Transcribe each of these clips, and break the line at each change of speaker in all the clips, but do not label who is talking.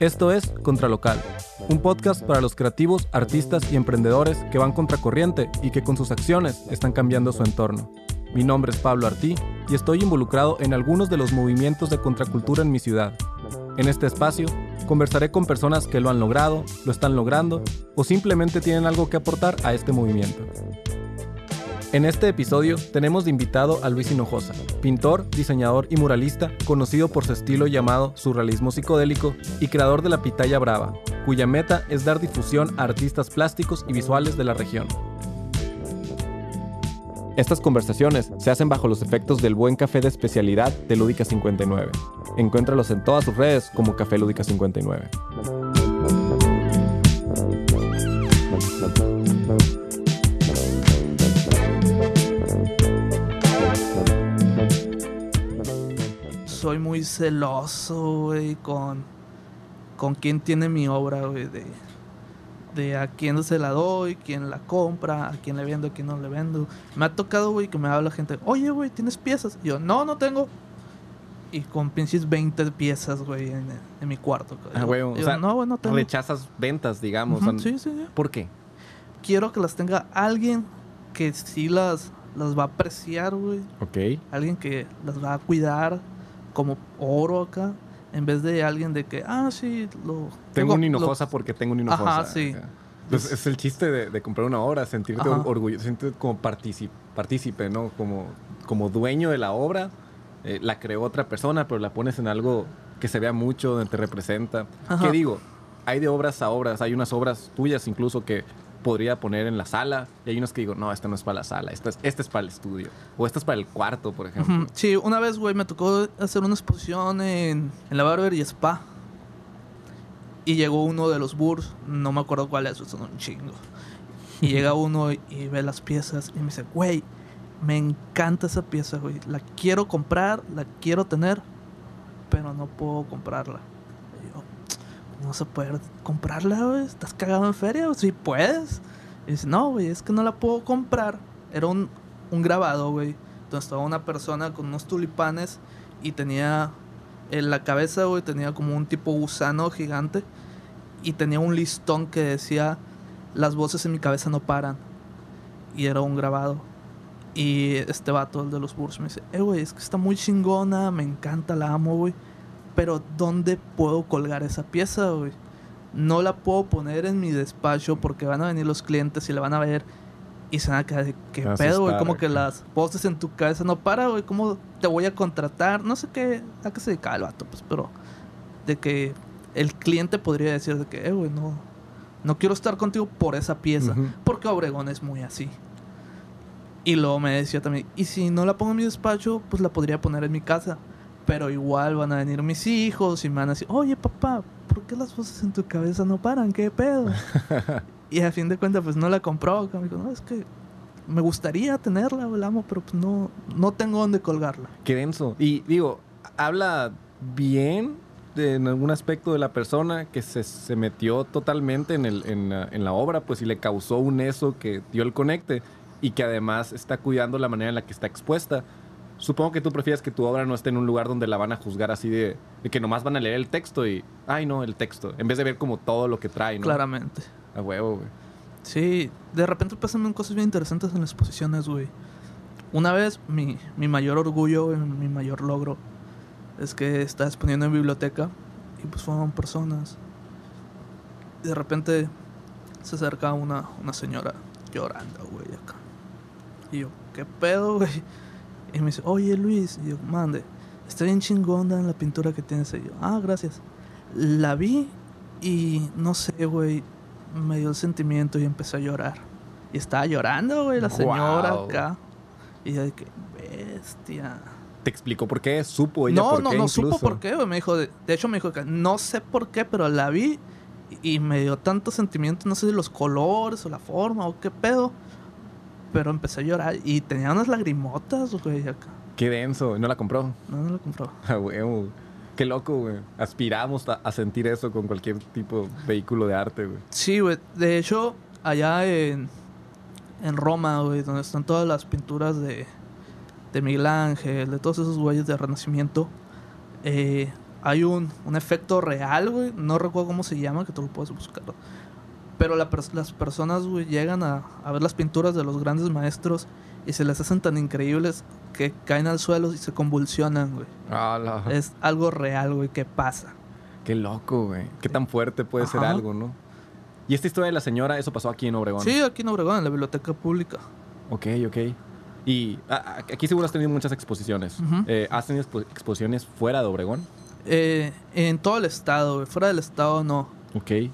Esto es Contralocal, un podcast para los creativos, artistas y emprendedores que van contracorriente y que con sus acciones están cambiando su entorno. Mi nombre es Pablo Artí y estoy involucrado en algunos de los movimientos de contracultura en mi ciudad. En este espacio conversaré con personas que lo han logrado, lo están logrando o simplemente tienen algo que aportar a este movimiento. En este episodio tenemos de invitado a Luis Hinojosa, pintor, diseñador y muralista conocido por su estilo llamado surrealismo psicodélico y creador de la Pitaya Brava, cuya meta es dar difusión a artistas plásticos y visuales de la región. Estas conversaciones se hacen bajo los efectos del buen café de especialidad de Lúdica 59. Encuéntralos en todas sus redes como Café Lúdica 59.
Soy muy celoso, güey, con, con quién tiene mi obra, güey, de, de a quién se la doy, quién la compra, a quién le vendo, a quién no le vendo. Me ha tocado, güey, que me habla gente, oye, güey, ¿tienes piezas? Y yo, no, no tengo. Y con pinches 20 piezas, güey, en, en mi cuarto.
Ah, güey, o sea,
no, güey, no tengo.
rechazas ventas, digamos.
Ujú,
o sea,
sí, sí, sí.
¿Por qué?
Quiero que las tenga alguien que sí las, las va a apreciar, güey.
Ok.
alguien que las va a cuidar como oro acá, en vez de alguien de que, ah, sí, lo...
Tengo un
lo-
hinojosa porque tengo un hinojosa.
Ajá, sí.
Ajá. Pues es el chiste de, de comprar una obra, sentirte
Ajá.
orgulloso, sentirte como partícipe, partícipe, ¿no? Como, como dueño de la obra. Eh, la creó otra persona, pero la pones en algo que se vea mucho, donde te representa.
Ajá.
¿Qué digo? Hay de obras a obras. Hay unas obras tuyas incluso que podría poner en la sala. Y hay unas que digo, no, esta no es para la sala. Esta es, esta es para el estudio. O esta es para el cuarto, por ejemplo.
Sí, una vez, güey, me tocó hacer una exposición en, en la Barber y Spa. Y llegó uno de los Burs, no me acuerdo cuál es, son un chingo. Y llega uno y, y ve las piezas y me dice, güey, me encanta esa pieza, güey. La quiero comprar, la quiero tener, pero no puedo comprarla. Yo, ¿cómo se puede comprarla, güey? ¿Estás cagado en feria? Sí, puedes. Y dice, no, güey, es que no la puedo comprar. Era un, un grabado, güey. Donde estaba una persona con unos tulipanes y tenía en la cabeza, güey, tenía como un tipo gusano gigante y tenía un listón que decía, las voces en mi cabeza no paran. Y era un grabado. Y este vato, el de los Burs, me dice, eh, güey, es que está muy chingona, me encanta, la amo, güey. Pero ¿dónde puedo colgar esa pieza, güey? No la puedo poner en mi despacho porque van a venir los clientes y la van a ver y se van a quedar de qué pedo, güey. Como que las voces en tu cabeza no paran, güey. ¿Cómo te voy a contratar? No sé qué, a qué se dedica el vato, pues, pero de que el cliente podría decir de que, eh, güey, no, no quiero estar contigo por esa pieza. Porque Obregón es muy así. Y luego me decía también, y si no la pongo en mi despacho, pues la podría poner en mi casa. Pero igual van a venir mis hijos y me van a decir, oye papá, ¿por qué las voces en tu cabeza no paran? ¿Qué pedo? y a fin de cuentas, pues no la compró. Me dijo, no, es que me gustaría tenerla, la amo, pero pues no, no tengo dónde colgarla.
Qué denso. Y digo, habla bien de- en algún aspecto de la persona que se, se metió totalmente en, el, en, la, en la obra, pues y le causó un eso que dio el conecte y que además está cuidando la manera en la que está expuesta. Supongo que tú prefieres que tu obra no esté en un lugar donde la van a juzgar así de, de que nomás van a leer el texto y, ay no, el texto, en vez de ver como todo lo que trae, ¿no?
Claramente.
A huevo, güey.
Sí, de repente pasan cosas bien interesantes en las exposiciones, güey. Una vez, mi, mi mayor orgullo, güey, mi mayor logro, es que estaba exponiendo en biblioteca y pues fueron personas. Y de repente se acerca una, una señora llorando, güey, acá. Y yo, ¿qué pedo, güey? Y me dice, oye Luis, y yo, mande, está bien chingona la pintura que tienes. Y yo, ah, gracias. La vi y no sé, güey, me dio el sentimiento y empecé a llorar. Y estaba llorando, güey, la señora
Guau.
acá. Y yo de que, bestia.
¿Te explicó por qué? ¿Supo ella
No,
por
no,
qué
no supo
incluso?
por qué, güey. Me dijo, de, de hecho me dijo que no sé por qué, pero la vi y, y me dio tanto sentimiento, no sé si los colores o la forma o qué pedo. Pero empecé a llorar y tenía unas lagrimotas, güey, acá.
Qué denso. ¿Y no la compró?
No, no la compró.
A huevo. Qué loco, güey. Aspiramos a, a sentir eso con cualquier tipo de vehículo de arte, güey.
Sí, güey. De hecho, allá en, en Roma, güey, donde están todas las pinturas de, de Miguel Ángel, de todos esos güeyes de Renacimiento, eh, hay un, un efecto real, güey. No recuerdo cómo se llama, que tú lo puedes buscar. Pero la las personas, güey, llegan a, a ver las pinturas de los grandes maestros y se les hacen tan increíbles que caen al suelo y se convulsionan, güey.
Ala.
Es algo real, güey, que pasa.
Qué loco, güey. Qué tan fuerte puede ser algo, ¿no? Y esta historia de la señora, eso pasó aquí en Obregón.
Sí, aquí en Obregón, en la biblioteca pública.
Ok, ok. Y a- aquí seguro has tenido muchas exposiciones. Eh, ¿Has tenido expo- exposiciones fuera de Obregón?
Eh, en todo el estado, güey. Fuera del estado no.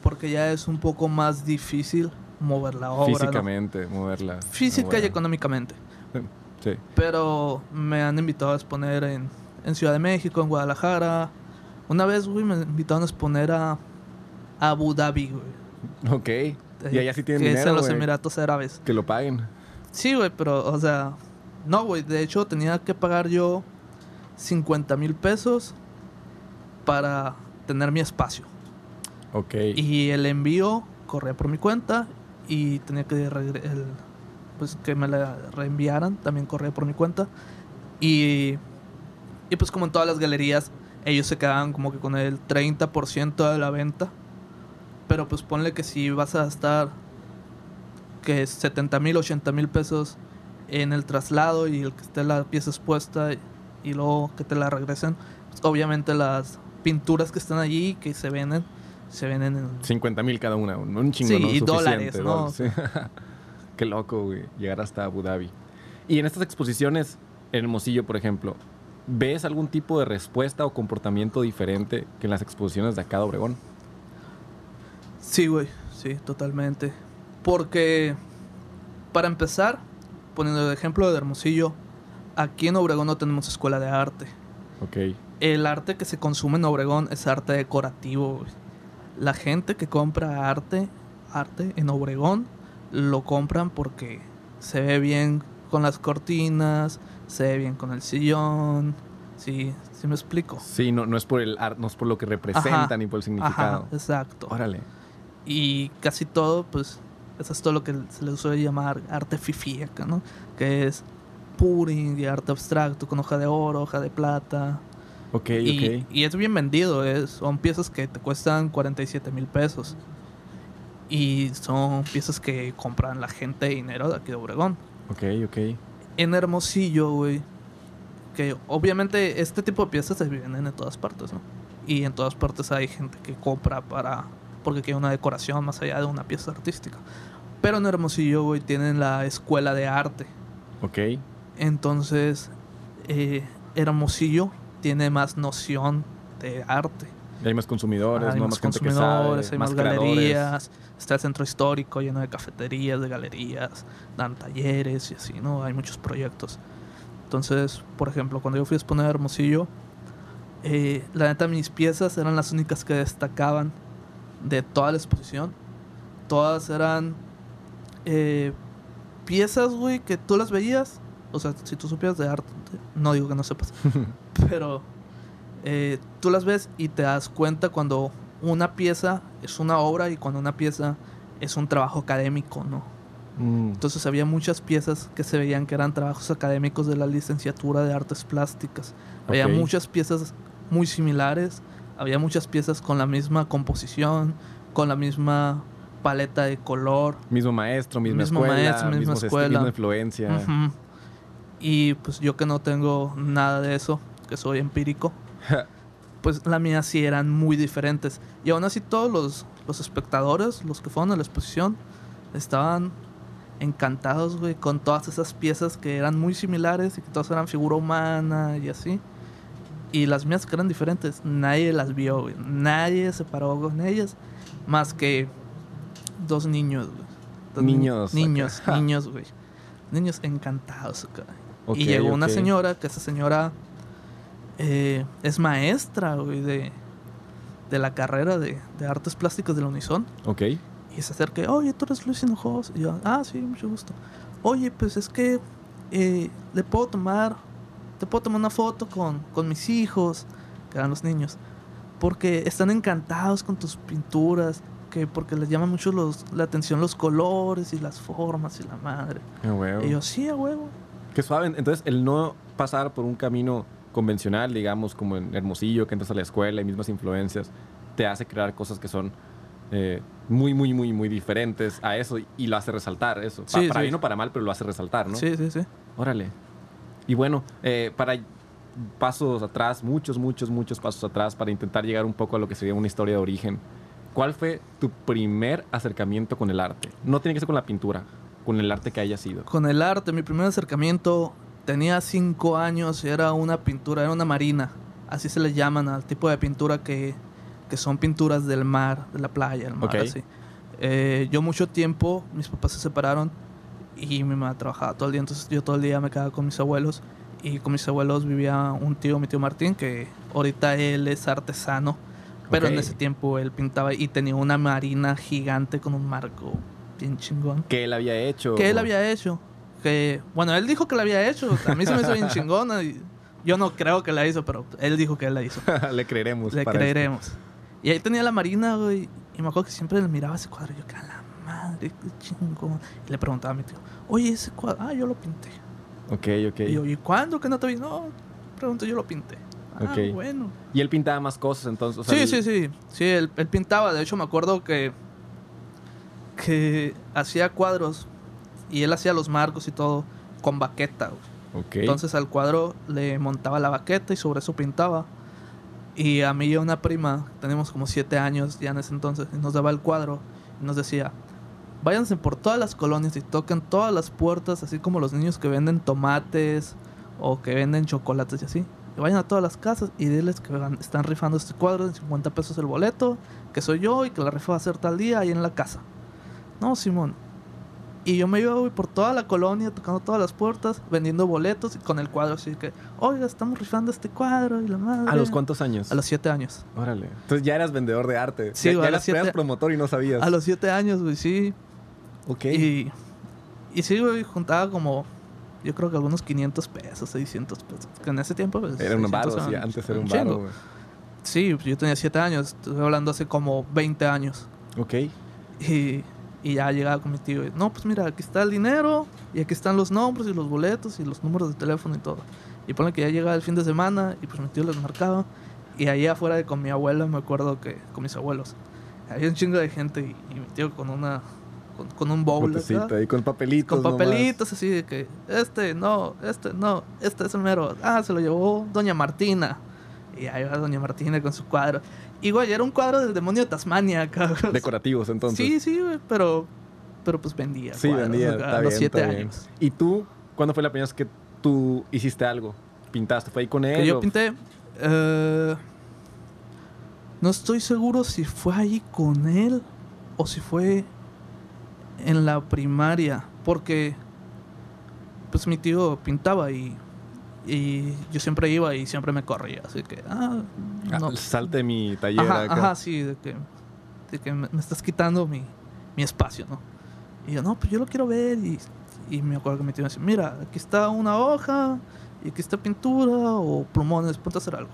Porque ya es un poco más difícil mover la obra. ¿no?
Físicamente, moverla.
Física y económicamente.
Sí.
Pero me han invitado a exponer en, en Ciudad de México, en Guadalajara. Una vez, güey, me invitaron a exponer a, a Abu Dhabi, güey.
Ok. Y allá sí tienen
que es
dinero,
en los. Emiratos Árabes.
Que lo paguen.
Sí, güey, pero, o sea... No, güey, de hecho tenía que pagar yo 50 mil pesos para tener mi espacio.
Ok.
Y el envío corría por mi cuenta y tenía que el- pues que me la reenviaran, también corría por mi cuenta. Y, y pues como en todas las galerías, ellos se quedaban como que con el 30% de la venta. Pero pues ponle que si vas a gastar que 70 mil, 80 mil pesos en el traslado y el que esté la pieza expuesta y luego que te la regresen, pues, obviamente las pinturas que están allí que se venden, se venden en
50 mil cada una. Un chingo,
Sí,
¿no?
y
Suficiente,
dólares, ¿no?
dólares, sí. Qué loco, güey. Llegar hasta Abu Dhabi. Y en estas exposiciones, en Hermosillo, por ejemplo, ¿ves algún tipo de respuesta o comportamiento diferente que en las exposiciones de acá de Obregón?
Sí, güey, sí, totalmente. Porque, para empezar, poniendo el ejemplo de Hermosillo, aquí en Obregón no tenemos escuela de arte.
Ok.
El arte que se consume en Obregón es arte decorativo, güey. La gente que compra arte, arte en Obregón, lo compran porque se ve bien con las cortinas, se ve bien con el sillón. Sí, sí me explico.
Sí, no, no es por el art, no es por lo que representa
Ajá.
ni por el significado.
Ajá, exacto.
Órale.
Y casi todo, pues, eso es todo lo que se le suele llamar arte fifí acá, ¿no? Que es puring y arte abstracto con hoja de oro, hoja de plata.
Ok,
y,
ok.
y es bien vendido, es, son piezas que te cuestan 47 mil pesos. Y son piezas que compran la gente de dinero de aquí de Obregón.
Ok, ok.
En Hermosillo, güey, que obviamente este tipo de piezas se venden en todas partes, ¿no? Y en todas partes hay gente que compra para porque quiere una decoración más allá de una pieza artística. Pero en Hermosillo, güey, tienen la escuela de arte.
Ok.
Entonces, eh, Hermosillo tiene más noción de arte.
Y hay más consumidores,
hay
¿no?
más consumidores,
sabe,
hay más, galerías. Está el centro histórico lleno de cafeterías, de galerías, dan talleres y así, ¿no? Hay muchos proyectos. Entonces, por ejemplo, cuando yo fui a exponer a Hermosillo, eh, la neta, mis piezas eran las únicas que destacaban de toda la exposición. Todas eran eh, piezas, güey, que tú las veías. O sea, si tú supieras de arte, no digo que no sepas, pero eh, tú las ves y te das cuenta cuando una pieza es una obra y cuando una pieza es un trabajo académico, ¿no?
Mm,
Entonces había muchas piezas que se veían que eran trabajos académicos de la licenciatura de artes plásticas. Había muchas piezas muy similares, había muchas piezas con la misma composición, con la misma paleta de color.
mismo maestro, misma
Mismo
escuela,
maestro, misma escuela.
misma influencia.
Y pues yo que no tengo nada de eso, que soy empírico, pues la mía sí eran muy diferentes. Y aún así todos los, los espectadores, los que fueron a la exposición, estaban encantados, güey, con todas esas piezas que eran muy similares y que todas eran figura humana y así. Y las mías que eran diferentes, nadie las vio, güey. Nadie se paró con ellas, más que dos niños, güey. Dos ni-
Niños,
Niños,
acá.
niños, güey. Niños encantados acá.
Ok,
y llegó una
ok.
señora, que esa señora eh, es maestra, güey, de, de la carrera de, de artes plásticas de la Unison.
Ok.
Y se acerca, oye, tú eres Luis Hinojosa. Y yo, ah, sí, mucho gusto. Oye, pues es que eh, le puedo tomar, te puedo tomar una foto con, con mis hijos, que eran los niños, porque están encantados con tus pinturas, que porque les llama mucho los, la atención los colores y las formas y la madre.
A huevo.
Y yo, sí, a huevo.
Qué suave. Entonces, el no pasar por un camino convencional, digamos, como en Hermosillo, que entras a la escuela y mismas influencias, te hace crear cosas que son eh, muy, muy, muy, muy diferentes a eso y lo hace resaltar eso. Pa-
Sí,
para
sí.
bien o para mal, pero lo hace resaltar, ¿no?
Sí, sí, sí.
Órale. Y bueno, eh, para pasos atrás, muchos, muchos, muchos pasos atrás, para intentar llegar un poco a lo que sería una historia de origen, ¿cuál fue tu primer acercamiento con el arte? No tiene que ser con la pintura, con el arte que haya sido.
Con el arte, mi primer acercamiento tenía cinco años y era una pintura, era una marina. Así se le llaman al tipo de pintura que, que son pinturas del mar, de la playa, el mar,
Ok.
así. Eh, yo mucho tiempo, mis papás se separaron y mi mamá trabajaba todo el día, entonces yo todo el día me quedaba con mis abuelos y con mis abuelos vivía un tío, mi tío Martín, que ahorita él es artesano, pero en ese tiempo él pintaba y tenía una marina gigante con un marco bien chingón
¿Qué él había hecho?
que él había hecho. Que, bueno, él dijo que la había hecho. A mí se me hizo bien chingona. Y yo no creo que la hizo, pero él dijo que él la hizo.
Le creeremos.
Le
para
creeremos. Y ahí tenía la marina, güey. Y me acuerdo que siempre le miraba ese cuadro. Y yo, que a la madre, qué chingón. Y le preguntaba a mi tío, oye, ese cuadro, ah, yo lo pinté.
Ok, ok.
Y yo, ¿y cuándo que no te vi? No, pregunto, yo lo pinté. Ah,
Ok.
bueno.
Y él pintaba más cosas entonces. o sea,
sí,
él-
sí, sí. Sí, él, él pintaba. De hecho, me acuerdo que, que hacía cuadros y él hacía los marcos y todo con baqueta. güey. Entonces al cuadro le montaba la baqueta y sobre eso pintaba. Y a mí y a una prima, tenemos como siete años ya en ese entonces, y nos daba el cuadro y nos decía, váyanse por todas las colonias y toquen todas las puertas, así como los niños que venden tomates o que venden chocolates y así. Y vayan a todas las casas y diles que están rifando este cuadro en 50 pesos el boleto, que soy yo y que la rifa va a ser tal día ahí en la casa. No, Simón. Y yo me iba güey, por toda la colonia, tocando todas las puertas, vendiendo boletos y con el cuadro así que, oiga, estamos rifando este cuadro y la madre.
¿A los cuántos años?
A los siete años.
Órale. Entonces ya eras vendedor de arte.
Sí,
ya,
güey,
eras,
siete-
promotor y no sabías.
A los siete años, güey, sí.
Ok.
Y, y sí, güey, juntaba como, yo creo que algunos 500 pesos, 600 pesos. Que en ese tiempo, pues,
Era un
600
varo, sí, antes era un varo, güey.
Sí, pues, yo tenía siete años, estoy hablando hace como 20 años.
Ok.
Y, y ya llegaba con mi tío. y, no, pues mira, aquí está el dinero, y aquí están los nombres y los boletos y los números de teléfono y todo. Y pone que ya llegaba el fin de semana y pues mi tío les marcaba. Y ahí afuera de con mi abuela, me acuerdo que con mis abuelos, había un chingo de gente y, y mi tío con una con, con un bowl
ahí con papelitos.
con
nomás.
papelitos así de que este no, este no, este es el mero. Ah, se lo llevó doña Martina. Y ahí va doña Martina con su cuadro. Y güey, era un cuadro del demonio de Tasmania, cabrón.
Decorativos, entonces.
Sí, sí, güey, pero, pero pues vendía.
Sí,
cuadros,
vendía.
acá, a
bien,
los siete años.
¿Y tú, cuándo fue la primera vez que tú hiciste algo? ¿Pintaste? ¿Fue ahí con él?
Que yo
o-
pinté. eh, no estoy seguro si fue ahí con él o si fue en la primaria. Porque pues mi tío pintaba y, y yo siempre iba y siempre me corría. Así que, ah,
Ah,
no.
Salte de mi taller
Ajá,
acá.
ajá, sí, de que, de que me, me estás quitando mi, mi espacio, ¿no? Y yo, no, pues yo lo quiero ver. Y, y me acuerdo que mi tío me decía, mira, aquí está una hoja, y aquí está pintura o plumones, ponte a hacer algo.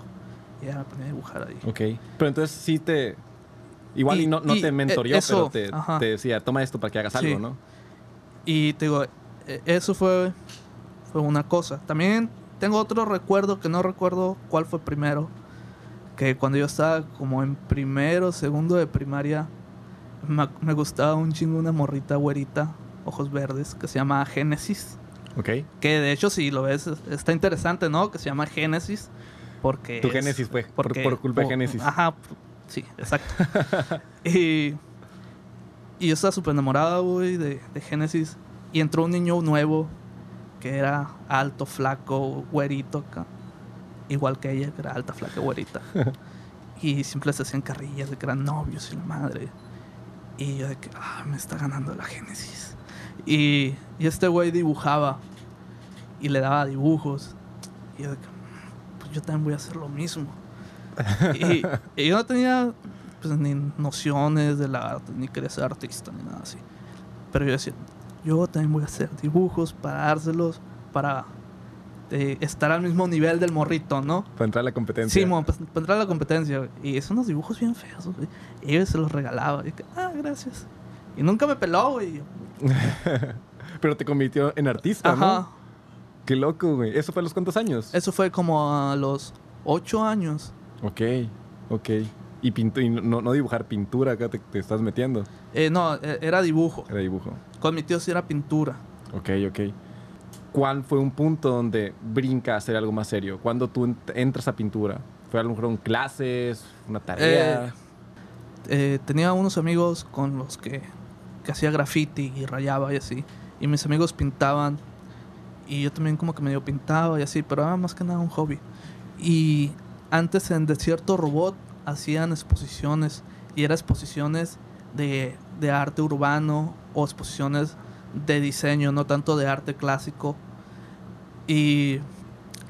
Y ya me ponía a dibujar ahí.
Ok. Pero entonces sí te... Igual y,
Y-
no, no
y,
te
eh,
mentoreó,
eso,
pero te, te decía, toma esto para que hagas algo,
Sí.
¿no?
Y te digo, eh, eso fue, fue una cosa. También tengo otro recuerdo que no recuerdo cuál fue primero. Que cuando yo estaba como en primero, segundo de primaria, me, me gustaba un chingo una morrita güerita, ojos verdes, que se llama Génesis.
Ok.
Que de hecho, si lo ves, es- está interesante, ¿no? Que se llama Génesis. Porque.
Tu
es-
Génesis fue por,
porque-
por culpa de Génesis.
Ajá, sí, exacto. y, y yo estaba súper enamorado, güey, de, de Génesis. Y entró un niño nuevo que era alto, flaco, güerito acá. Igual que ella, que era alta, flaca, güerita. y siempre se hacían carrillas de que eran novios y la madre. Y yo de que, ah, me está ganando la Génesis. Y, y este güey dibujaba y le daba dibujos. Y yo de que, pues yo también voy a hacer lo mismo. y, y yo no tenía pues, ni nociones del arte, ni quería ser artista, ni nada así. Pero yo decía, yo también voy a hacer dibujos para dárselos, para eh, estar al mismo nivel del morrito, ¿no?
Para entrar a la competencia.
Sí, mo, pues, para entrar a la competencia. güey. Y son unos dibujos bien feos, güey. Y yo se los regalaba. Y ah, gracias. Y nunca me peló, güey.
Pero te convirtió en artista,
Ajá.
Qué loco, güey. ¿Eso fue a los cuántos años?
Eso fue como a los ocho años.
Ok, ok. Y, pintu y no, no dibujar pintura acá te, te estás metiendo.
Eh, no, e- era dibujo.
Era dibujo.
Con mi tío sí era pintura.
Ok, ok. ¿Cuál fue un punto donde brinca a hacer algo más serio? ¿Cuándo tú ent- entras a pintura? ¿Fue a lo mejor en clases? ¿Una tarea?
Eh, tenía unos amigos con los que, que hacía graffiti y rayaba y así. Y mis amigos pintaban. Y yo también como que medio pintaba y así, pero era más que nada un hobby. Y antes en Desierto Robot hacían exposiciones. Y eran exposiciones de, de arte urbano o exposiciones de diseño, no tanto de arte clásico. Y,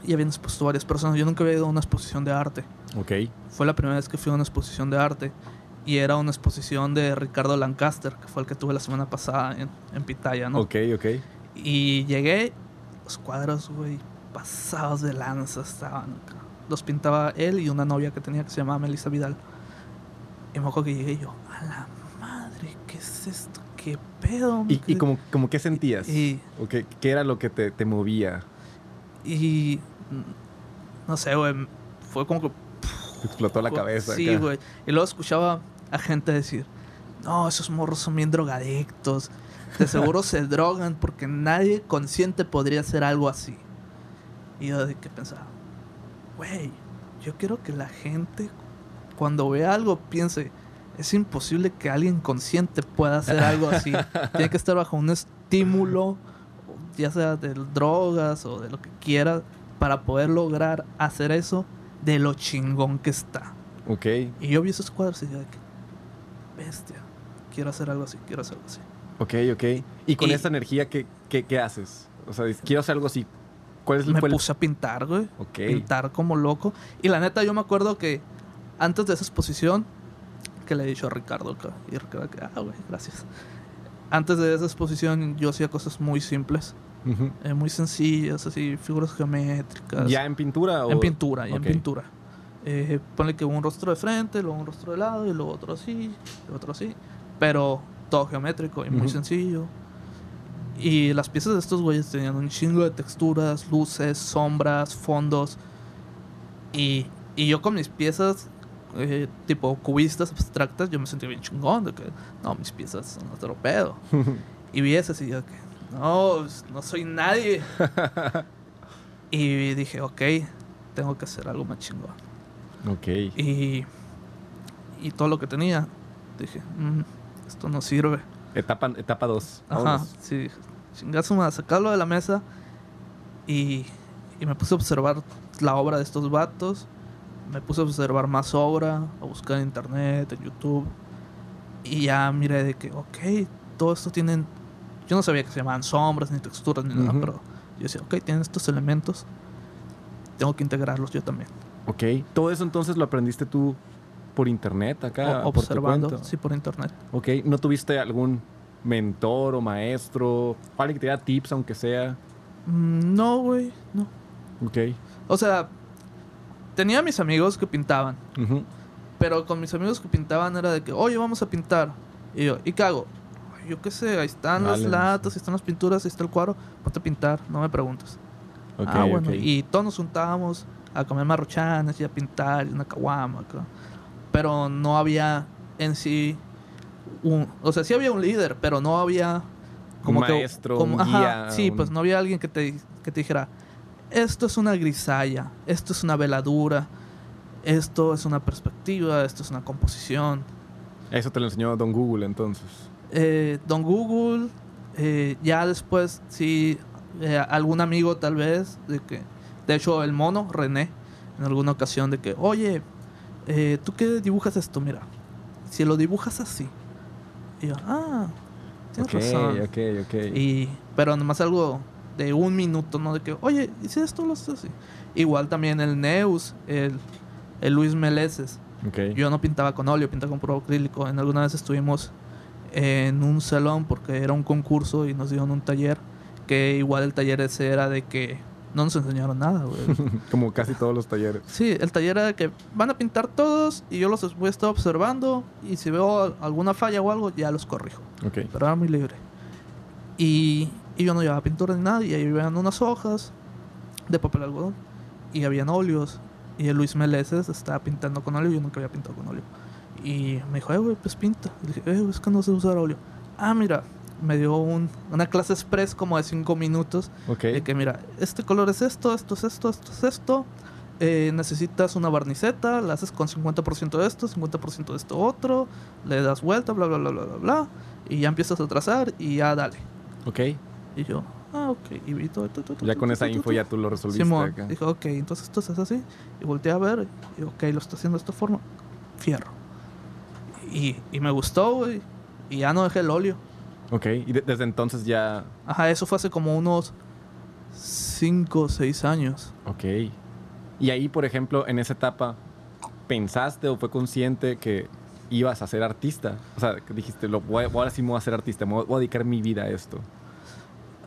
y habían expuesto varias personas. Yo nunca había ido a una exposición de arte.
Ok.
Fue la primera vez que fui a una exposición de arte. Y era una exposición de Ricardo Lancaster, que fue el que tuve la semana pasada en, en Pitaya, ¿no?
Ok, ok.
Y llegué, los cuadros, güey, pasados de lanza estaban. Los pintaba él y una novia que tenía que se llamaba Melissa Vidal. Y me acuerdo que llegué y yo, a la madre, ¿qué es esto? ¿Qué pedo?
¿Y, y como, como qué sentías?
Y-
¿O qué, qué era lo que te, te movía?
Y no sé, güey, fue como que
Te explotó la cabeza.
Sí, güey. Y luego escuchaba a gente decir, no, esos morros son bien drogadictos. De seguro se drogan porque nadie consciente podría hacer algo así. Y yo de que pensaba, güey, yo quiero que la gente cuando vea algo piense, es imposible que alguien consciente pueda hacer algo así. Tiene que estar bajo un estímulo, ya sea de drogas o de lo que quiera, para poder lograr hacer eso de lo chingón que está.
Ok.
Y yo vi esos cuadros y que, bestia, quiero hacer algo así, quiero hacer algo así.
Ok, ok. Y con
Y-
esa energía, ¿qué, qué, qué haces? O sea, dices, quiero hacer algo así. ¿Cuál es el
Me
cuál-
puse a pintar, güey. Pintar como loco. Y la neta, yo me acuerdo que antes de esa exposición, que le he dicho a Ricardo acá, y Ricardo que, ah, güey, gracias. Antes de esa exposición, yo hacía cosas muy simples, eh, muy sencillas, así, figuras geométricas.
¿Ya en pintura? O...
En pintura, ya en pintura. Eh, ponle que un rostro de frente, luego un rostro de lado, y luego otro así, y otro así. Pero todo geométrico y muy sencillo. Y las piezas de estos güeyes tenían un chingo de texturas, luces, sombras, fondos. Y, y yo con mis piezas, eh, tipo cubistas abstractas, yo me sentía bien chingón. De que, no, mis piezas son otro pedo. Y vi esas y yo que, no, no soy nadie. y dije, ok, tengo que hacer algo más chingón.
ok.
Y, y todo lo que tenía, dije, "Mm, esto no sirve.
Etapa 2. Etapa.
Ajá,
Vámonos.
sí, chingazo, a sacarlo de la mesa. Y, y me puse a observar la obra de estos vatos. Me puse a observar más obra, a buscar en internet, en YouTube. Y ya miré de que, ok, todo esto tienen. Yo no sabía que se llamaban sombras, ni texturas, ni nada,
Ujú.
pero yo decía, ok, tienen estos elementos. Tengo que integrarlos yo también.
Ok. Todo eso entonces lo aprendiste tú por internet acá.
O- observando, sí, por internet.
Ok. ¿No tuviste algún mentor o maestro? Alguien que te diera tips, aunque sea.
Mm, No, güey, no.
Ok.
O sea, tenía mis amigos que pintaban. Pero con mis amigos que pintaban era de que, oye, vamos a pintar. Y yo, ¿y qué hago? "Ay, Yo qué sé, ahí están
Dale,
las latas, ahí están las pinturas, ahí está el cuadro. Ponte a pintar, no me preguntes. Ah, bueno. Y todos nos juntábamos a comer marrochanes y a pintar y una caguama. Pero no había en sí un... O sea, sí había un líder, pero no había... Que-
maestro,
como-
un
ajá,
guía,
Sí,
un-
pues no había alguien que te, que te dijera, esto es una grisalla, esto es una veladura, esto es una perspectiva, esto es una composición.
Eso te lo enseñó Don Google entonces.
Eh, Don Google, eh, ya después sí, eh, algún amigo tal vez, de que, de hecho el mono, René, en alguna ocasión de que, oye, eh, ¿tú qué dibujas esto? Mira, si lo dibujas así. Y yo, ah, tienes
ok,
razón.
ok, ok.
Y, pero nomás algo de un minuto, ¿no? De que, oye, ¿y si esto lo haces así? Igual también el Neus, el, el Luis Meleses.
Ok.
Yo no pintaba con óleo, pintaba con puro acrílico. En alguna vez estuvimos en un salón porque era un concurso y nos dieron un taller. Que igual el taller ese era de que no nos enseñaron nada, güey.
Como casi todos los talleres.
Sí, el taller era que van a pintar todos y yo los voy a estar observando y si veo alguna falla o algo, ya los corrijo. Pero era muy libre. Y, y yo no llevaba pintura ni nada y ahí veían unas hojas de papel algodón. Y habían óleos. Y el Luis Meleses estaba pintando con óleo. Yo nunca había pintado con óleo. Y me dijo, eh, güey, pues pinta. Y le dije, eh, es que no sé usar óleo. Ah, mira, me dio un, una clase express como de 5 minutos.
Ok.
De que, mira, este color es esto, esto es esto, esto es esto. Eh, necesitas una barniceta, la haces con 50% de esto, 50% de esto otro. Le das vuelta, bla, bla, bla, bla, bla, bla. Y ya empiezas a trazar y ya dale.
Ok.
Y yo, ah, ok. Y vi todo, todo, todo,
Ya
todo,
con esa info ya tú lo resolviste
Simón,
acá.
dijo, ok, entonces esto hace así. Y volteé a ver, y ok, lo está haciendo de esta forma. Fierro. Y, y me gustó, güey. Y ya no dejé el óleo.
Ok. Y de- desde entonces ya...
Ajá, eso fue hace como unos 5 o 6 años.
Ok. Y ahí, por ejemplo, en esa etapa, ¿pensaste o fue consciente que ibas a ser artista? O sea, dijiste, lo, voy a- ahora sí me voy a ser artista, me voy voy a dedicar mi vida a esto.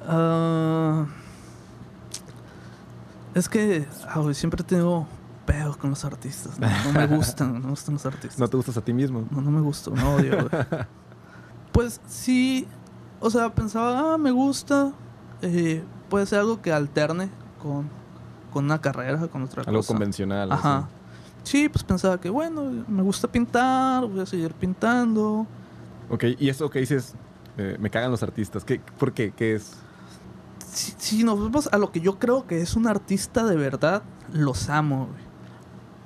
Ah, es que güey, siempre tengo pedos con los artistas. No, No me gustan, no me gustan los artistas.
¿No te gustas a ti mismo?
No, no me gusta, no odio. Pues sí, o sea, pensaba, ah, me gusta. eh, puede ser algo que alterne con, con una carrera, con otra
Algo
cosa.
convencional.
Ajá.
así.
Sí, pues pensaba que, bueno, me gusta pintar, voy a seguir pintando.
Ok, y eso que dices, eh, me cagan los artistas. ¿Qué, ¿Por qué? ¿Qué es?
Si, si nos vamos a lo que yo creo que es un artista de verdad, los amo, güey.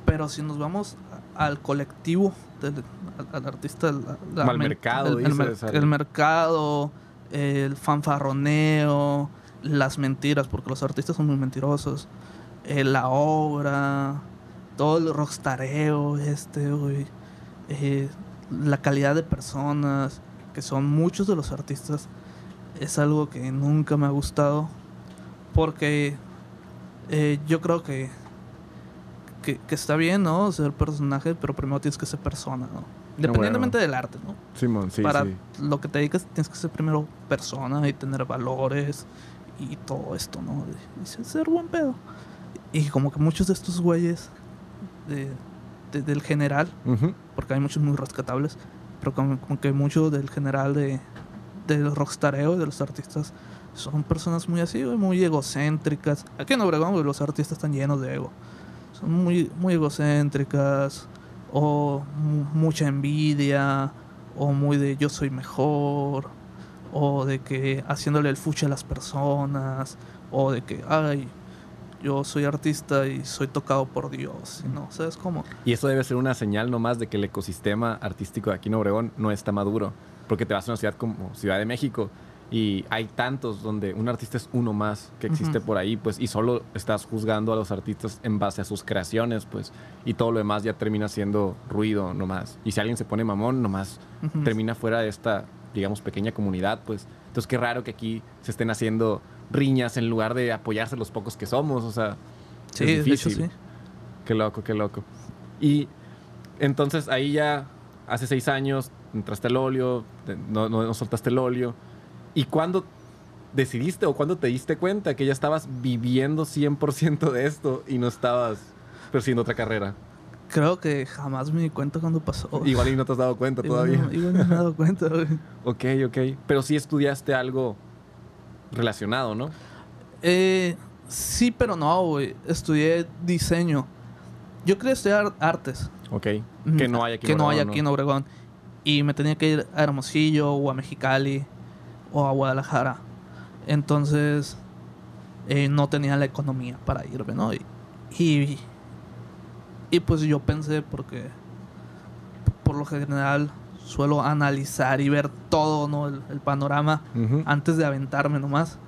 Pero si nos vamos al colectivo, del, al, artista... la- la
Al mercado, dices,
el mercado, el fanfarroneo, las mentiras, porque los artistas son muy mentirosos. eh, la obra, todo el rockstareo este, güey. eh, la calidad de personas, que son muchos de los artistas, es algo que nunca me ha gustado. Porque eh, yo creo que, que, que está bien, ¿no? Ser personaje, pero primero tienes que ser persona, ¿no? Independientemente del arte, ¿no?
Simón, sí,
Para
sí.
lo que te dedicas tienes que ser primero persona y tener valores y todo esto, ¿no? Y ser- buen pedo. Y como que muchos de estos güeyes de- de- del general,
Ujú.
porque hay muchos muy rescatables, pero como, como que mucho del general de del rockstareo, de los artistas, son personas muy así, muy egocéntricas. Aquí en Obregón, los artistas están llenos de ego. Son muy, muy egocéntricas, o mu- mucha envidia, o muy de yo soy mejor, o de que haciéndole el fuche a las personas, o de que, ay, yo soy artista y soy tocado por Dios, ¿no? ¿Sabes cómo?
Y eso debe ser una señal nomás de que el ecosistema artístico de aquí en Obregón no está maduro. Porque te vas a una ciudad como Ciudad de México y hay tantos donde un artista es uno más que existe por ahí, pues, y solo estás juzgando a los artistas en base a sus creaciones, pues, y todo lo demás ya termina siendo ruido nomás. Y si alguien se pone mamón, nomás
Ujú.
termina fuera de esta, digamos, pequeña comunidad, pues. Entonces, qué raro que aquí se estén haciendo riñas en lugar de apoyarse los pocos que somos, o sea,
Sí,
es
de hecho
difícil.
sí.
Qué loco, qué loco. Y entonces ahí ya, hace seis años, entraste al óleo, no, no, no soltaste el óleo. ¿Y cuándo decidiste o cuándo te diste cuenta que ya estabas viviendo 100% de esto y no estabas persiguiendo otra carrera?
Creo que jamás me di cuenta cuando pasó.
Igual y no te has dado cuenta
Igual
todavía.
no- igual no me he dado cuenta, güey.
Ok, ok. Pero sí estudiaste algo relacionado, ¿no?
Eh, sí, pero no, güey. Estudié diseño. Yo quería estudiar artes.
Ok. Que no hay aquí. en
Que no hay
Obregón,
aquí en Obregón. Y me tenía que ir a Hermosillo o a Mexicali o a Guadalajara. Entonces, eh, no tenía la economía para irme, ¿no? Y, y, y pues yo pensé, porque por lo general suelo analizar y ver todo, ¿no? El, el panorama antes de aventarme nomás.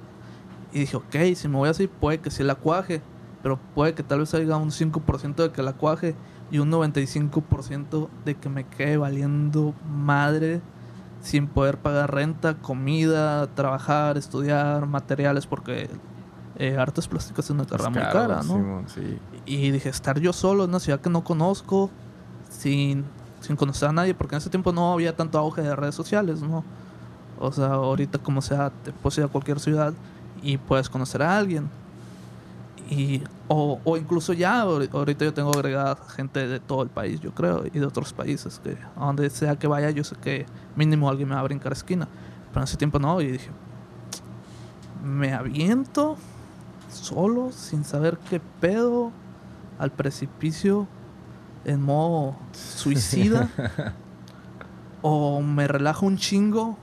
Y dije, ok, si me voy así, puede que sí la cuaje, pero puede que tal vez haya un 5% de que la cuaje y un 95% de que me quede valiendo madre sin poder pagar renta, comida, trabajar, estudiar, materiales, porque eh, artes plásticas es una carrera muy cara, ¿no?
Simón, sí.
Y dije, estar yo solo en una ciudad que no conozco, sin, sin conocer a nadie, porque en ese tiempo no había tanto auge de redes sociales, ¿no? O sea, ahorita como sea, te puedes ir a cualquier ciudad y puedes conocer a alguien. Y, o, o incluso ya, ahori- ahorita yo tengo agregada gente de todo el país, yo creo, y de otros países, que a donde sea que vaya, yo sé que mínimo alguien me va a brincar esquina. Pero en ese tiempo no, y dije, me aviento solo, sin saber qué pedo, al precipicio en modo suicida. o me relajo un chingo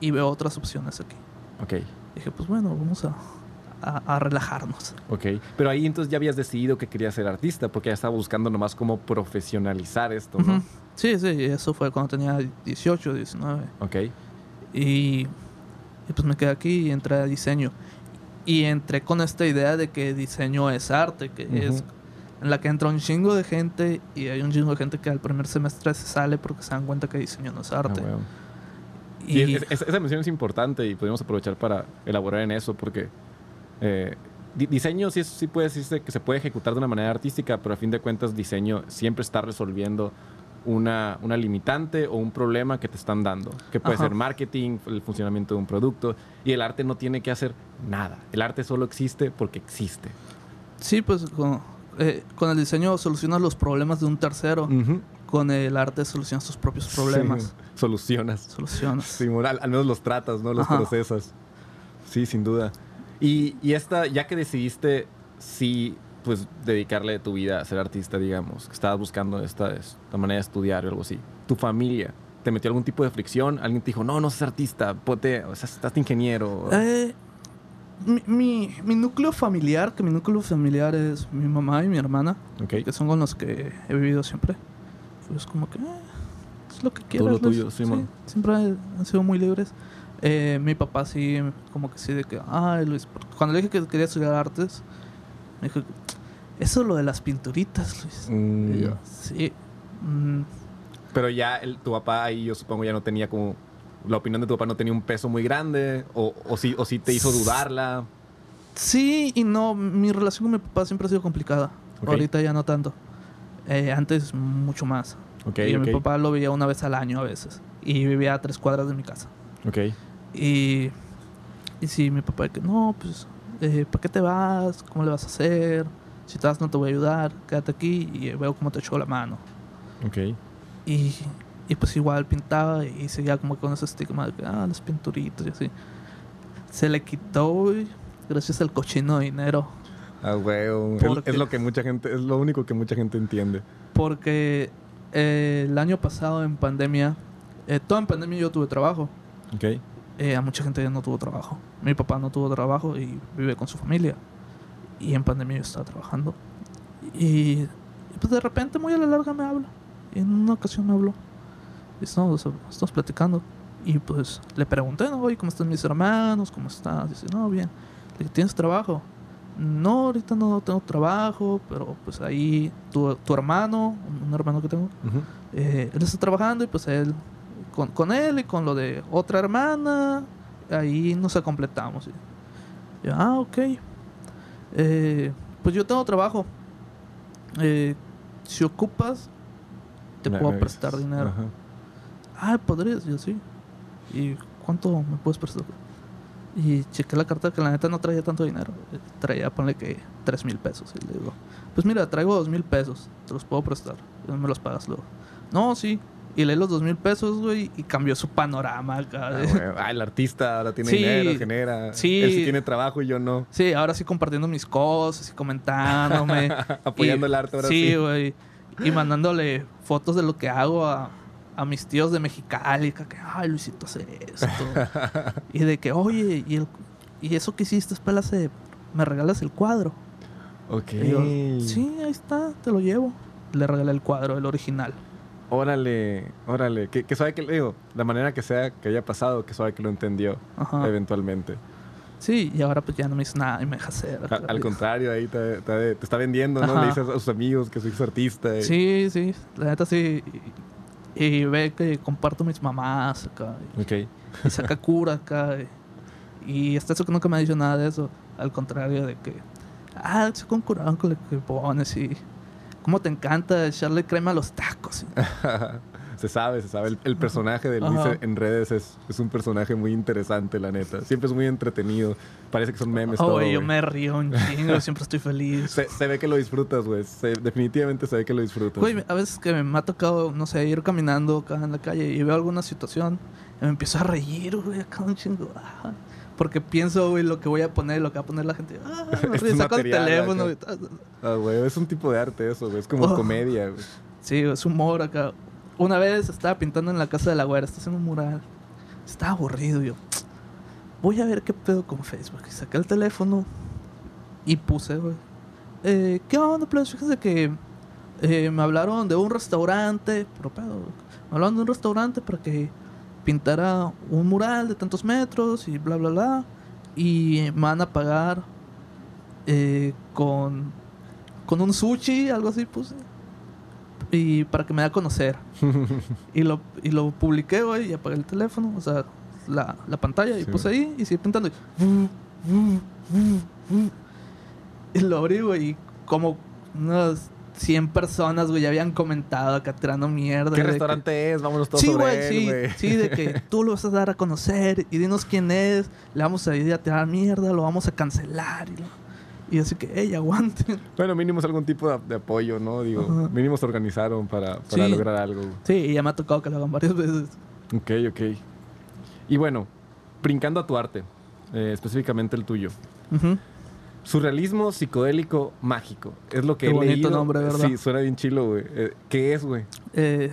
y veo otras opciones aquí.
Ok.
Dije, pues bueno, vamos a, a, a relajarnos.
Ok. Pero ahí entonces ya habías decidido que querías ser artista, porque ya estaba buscando nomás cómo profesionalizar esto, ¿no?
Ujú. Sí, sí, eso fue cuando tenía 18, 19.
Ok.
Y, y pues me quedé aquí y entré a diseño. Y entré con esta idea de que diseño es arte, que
Ujú.
es en la que entra un chingo de gente y hay un chingo de gente que al primer semestre se sale porque se dan cuenta que diseño no es arte.
Ah, huevo.
y,
Y es- es- esa mención es importante y podemos aprovechar para elaborar en eso porque eh, di- diseño sí, sí puede decirse que se puede ejecutar de una manera artística, pero a fin de cuentas diseño siempre está resolviendo una, una limitante o un problema que te están dando, que puede
Ajá.
ser marketing, el funcionamiento de un producto, y el arte no tiene que hacer nada. El arte solo existe porque existe.
sí, pues con, eh, con el diseño solucionas los problemas de un tercero. Con el arte solucionas tus propios problemas.
Sí, solucionas.
Solucionas.
Sí, al, al menos los tratas, ¿no? Los
Ajá.
procesas. Sí, sin duda. Y, y esta, ya que decidiste sí, pues dedicarle tu vida a ser artista, digamos, que estabas buscando esta, esta manera de estudiar o algo así, tu familia, ¿te metió algún tipo de fricción? ¿Alguien te dijo, no, no seas artista, ponte, o sea, estás ingeniero?
Eh, mi, mi, mi núcleo familiar, que mi núcleo familiar es mi mamá y mi hermana,
ok.
que son con los que he vivido siempre. Pues como que eh, es lo que quieras.
lo
Luis.
tuyo.
Sí, siempre han sido muy libres. Eh, mi papá sí, como que sí, de que, ay Luis, cuando le dije que quería estudiar artes, me dijo, eso es lo de las pinturitas, Luis.
Mm,
sí. mm,
pero ya el- tu papá ahí, yo supongo, ya no tenía como... La opinión de tu papá no tenía un peso muy grande, o, o, sí, o sí te hizo dudarla.
Sí y no. Mi relación con mi papá siempre ha sido complicada. Ahorita ya no tanto. Eh, antes mucho más.
Ok,
y mi papá lo veía una vez al año a veces. Y vivía a tres cuadras de mi casa.
Ok.
Y, y sí, mi papá, que no, pues, eh, ¿para qué te vas? ¿Cómo le vas a hacer? Si te vas, no te voy a ayudar. Quédate aquí y veo cómo te echó la mano.
Ok.
Y, y pues igual pintaba y seguía como con ese estigma de que, ah, las pinturitas y así. Se le quitó, gracias al cochino dinero.
Ah, huevo. Es,
Porque-
es lo que mucha gente, es lo único que mucha gente entiende.
Porque eh, el año pasado en pandemia, eh, todo en pandemia yo tuve trabajo.
Ok.
Eh, a mucha gente ya no tuvo trabajo. Mi papá no tuvo trabajo y vive con su familia. Y en pandemia yo estaba trabajando. Y, pues de repente, muy a la larga, me habla. Y en una ocasión me habló. Y estamos, estamos platicando. Y pues le pregunté, ¿no? Oye, ¿cómo están mis hermanos? ¿Cómo estás? Dice, no, bien. Le dije, ¿tienes trabajo? No, ahorita no tengo trabajo, pero pues ahí tu, tu hermano, un hermano que tengo,
Ujú.
eh, él está trabajando y pues él, con, con él y con lo de otra hermana, ahí nos completamos. Y ah, ok. Eh, pues yo tengo trabajo. Eh, si ocupas, te
Me-
puedo
me
prestar
dices.
dinero.
Ajá.
Ah, podrías, yo sí. ¿Y cuánto me puedes prestar? Y chequé la carta que la neta no traía tanto dinero. Eh, Traía, ponle que tres mil pesos. Y le digo, pues mira, traigo dos mil pesos. Te los puedo prestar. Me los pagas luego. No, sí. Y leí los dos mil pesos, güey, y cambió su panorama.
Ah. Ah, el artista ahora tiene
Sí.
dinero, genera.
Sí.
Él sí tiene trabajo y yo no.
Sí, ahora sí compartiendo mis cosas y comentándome.
Apoyando
Y-
el arte ahora sí.
Sí, güey. Y mandándole fotos de lo que hago a, a mis tíos de Mexicali. Que, que, ay, Luisito hace esto. y de que, oye, ¿y, el, y eso que hiciste, espérase, ¿me regalas el cuadro?
Ok.
Y yo, sí, ahí está, te lo llevo. Le regalé el cuadro, el original.
Órale, órale. Que, que sabe que le digo, la manera que sea que haya pasado, que sabe que lo entendió
Ajá.
eventualmente.
Sí, y ahora pues ya no me hizo nada y me deja hacer.
A- al contrario, ahí te, te- te está vendiendo, ¿no?
Ajá.
Le dices a sus amigos que soy artista. y-
Sí, sí, la neta sí. Y, y ve que comparto mis mamás acá.
Ok.
y saca cura acá. Y, y hasta eso que nunca me ha dicho nada de eso. Al contrario de que, ah, sé con curado con lo que pones y cómo te encanta echarle crema a los tacos.
se sabe, se sabe. El, el personaje de Luis
Ajá.
en redes es, es un personaje muy interesante, la neta. Siempre es muy entretenido. Parece que son memes
Oh,
todo,
güey, yo me río un chingo, siempre estoy feliz.
Se, se ve que lo disfrutas, güey. Definitivamente se ve que lo disfrutas.
Güey, a veces que me ha tocado, no sé, ir caminando acá en la calle y veo alguna situación y me empiezo a reír, güey, acá un chingo. ah, Porque pienso, güey, lo que voy a poner, lo que va a poner la gente. Ah,
Este
saco el teléfono.
acá. Ah, güey, es un tipo de arte eso, güey. Es como
Oh.
comedia, güey.
Sí, es humor acá. Una vez estaba pintando en la casa de la güera, está haciendo un mural. Estaba aburrido, yo. Voy a ver qué pedo con Facebook. Y saqué el teléfono y puse, güey. Eh, ¿Qué onda, pues? Fíjense que eh, me hablaron de un restaurante, pero pedo. Me hablaron de un restaurante para que pintara un mural de tantos metros y bla, bla, bla. Y me van a pagar eh, con, con un sushi, algo así puse. Y para que me dé a conocer. y, lo, y lo publiqué, güey, y apagué el teléfono, o sea, la, la pantalla, y puse ahí y seguí pintando. Y, y lo abrí, güey, y como unas 100 personas, güey, ya habían comentado acá tirando mierda.
¿Qué
de que-
restaurante es? Vámonos todos
Sí,
sobre
güey,
él,
sí,
güey.
sí, de que tú lo vas a dar a conocer y dinos quién es, le vamos a ir a tirar mierda, lo vamos a cancelar y, lo- y así que, ey, aguanten.
Bueno, mínimo es algún tipo de, de apoyo, ¿no? Digo,
Ajá.
mínimo se organizaron para, para
Sí.
lograr algo.
Sí, y ya me ha tocado que lo hagan varias veces.
Ok, ok. Y bueno, brincando a tu arte, eh, específicamente el tuyo.
Ujú.
Surrealismo psicodélico mágico. Es lo que
Qué
he
bonito
leído.
nombre, ¿verdad?
Sí, suena bien chilo, güey. Eh, ¿Qué es, güey?
Eh,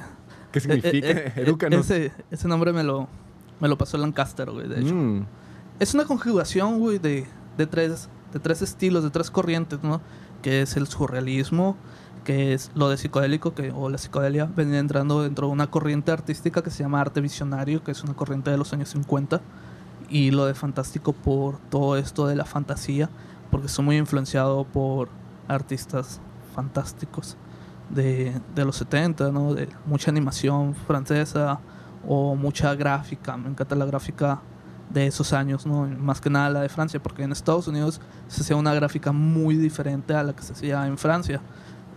¿Qué significa?
eh, eh, eh,
Edúcanos.
ese, ese nombre me lo, me lo pasó Lancaster, güey, de hecho.
Mm,
Es una conjugación, güey, de, de, tres, de tres estilos, de tres corrientes, ¿no? Que es el surrealismo, que es lo de psicodélico, que, o la psicodelia, venía entrando dentro de una corriente artística que se llama arte visionario, que es una corriente de los años 50, y lo de fantástico por todo esto de la fantasía, porque soy muy influenciado por artistas fantásticos de, de los 70, ¿no? De mucha animación francesa o mucha gráfica, me encanta la gráfica de esos años, ¿no? Más que nada la de Francia, porque en Estados Unidos se hacía una gráfica muy diferente a la que se hacía en Francia.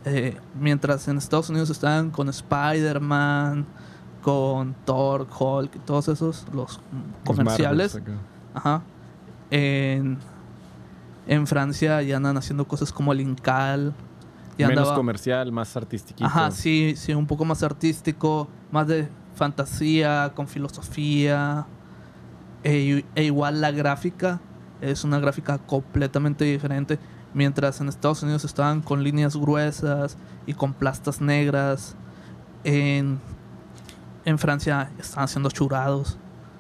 Eh, mientras en Estados Unidos estaban con Spider-Man, con Thor, Hulk y todos esos, los comerciales. Ajá. En, en Francia ya andan haciendo cosas como el Incal. Ya
Menos
andaba-
comercial, más artístico.
Ajá, sí, sí, un poco más artístico, más de fantasía, con filosofía. E, e igual la gráfica es una gráfica completamente diferente. Mientras en Estados Unidos estaban con líneas gruesas y con plastas negras. En, en Francia están haciendo churados.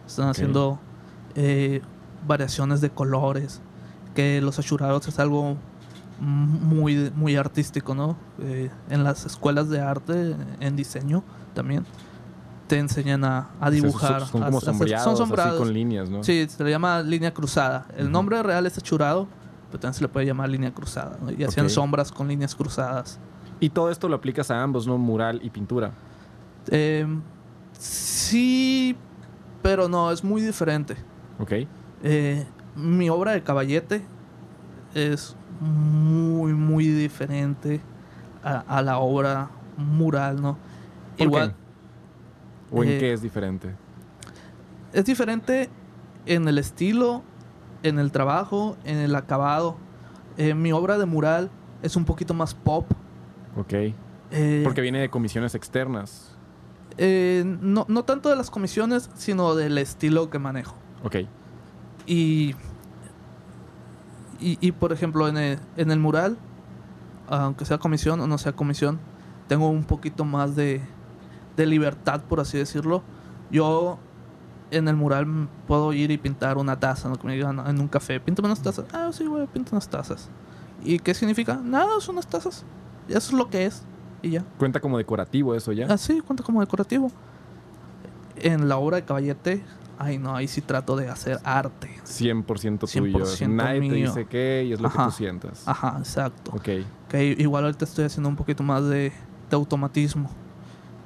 Están haciendo eh, variaciones de colores. Que los achurados es algo muy, muy artístico, ¿no? Eh, en las escuelas de arte, en diseño también, te enseñan a, a dibujar.
Son, son como sombreados,
son
así
sombreados.
con líneas, ¿no?
Sí, se le llama línea cruzada. El nombre real es achurado, pero también se le puede llamar línea cruzada. ¿no? Y hacían sombras con líneas cruzadas.
Y todo esto lo aplicas a ambos, ¿no? Mural y pintura.
Eh, sí, pero no, es muy diferente.
¿Ok?
Eh, mi obra de caballete es muy, muy diferente a, a la obra mural, ¿no?
¿Por
Igual,
qué? ¿O en
eh,
qué es diferente?
es diferente en el estilo, en el trabajo, en el acabado. Eh, mi obra de mural es un poquito más pop.
Ok.
eh,
Porque viene de comisiones externas.
eh, no, no tanto de las comisiones, sino del estilo que manejo.
Ok.
Y, y, y, por ejemplo, en el, en el mural, aunque sea comisión o no sea comisión, tengo un poquito más de, de libertad, por así decirlo. Yo en el mural puedo ir y pintar una taza, ¿no? Que me digan en un café, píntame unas tazas. Ah, sí, güey, pinto unas tazas. ¿Y qué significa? Nada, son unas tazas. Eso es lo que es. Y ya.
Cuenta como decorativo eso ya.
Así, cuenta como decorativo. En la obra de Caballete, ay no, ahí sí trato de hacer arte.
100% tuyo.
100%
Nadie te
mío.
dice qué y es lo que
Ajá.
tú sientas.
Ajá, exacto.
Ok.
Que igual ahorita estoy haciendo un poquito más de, de automatismo.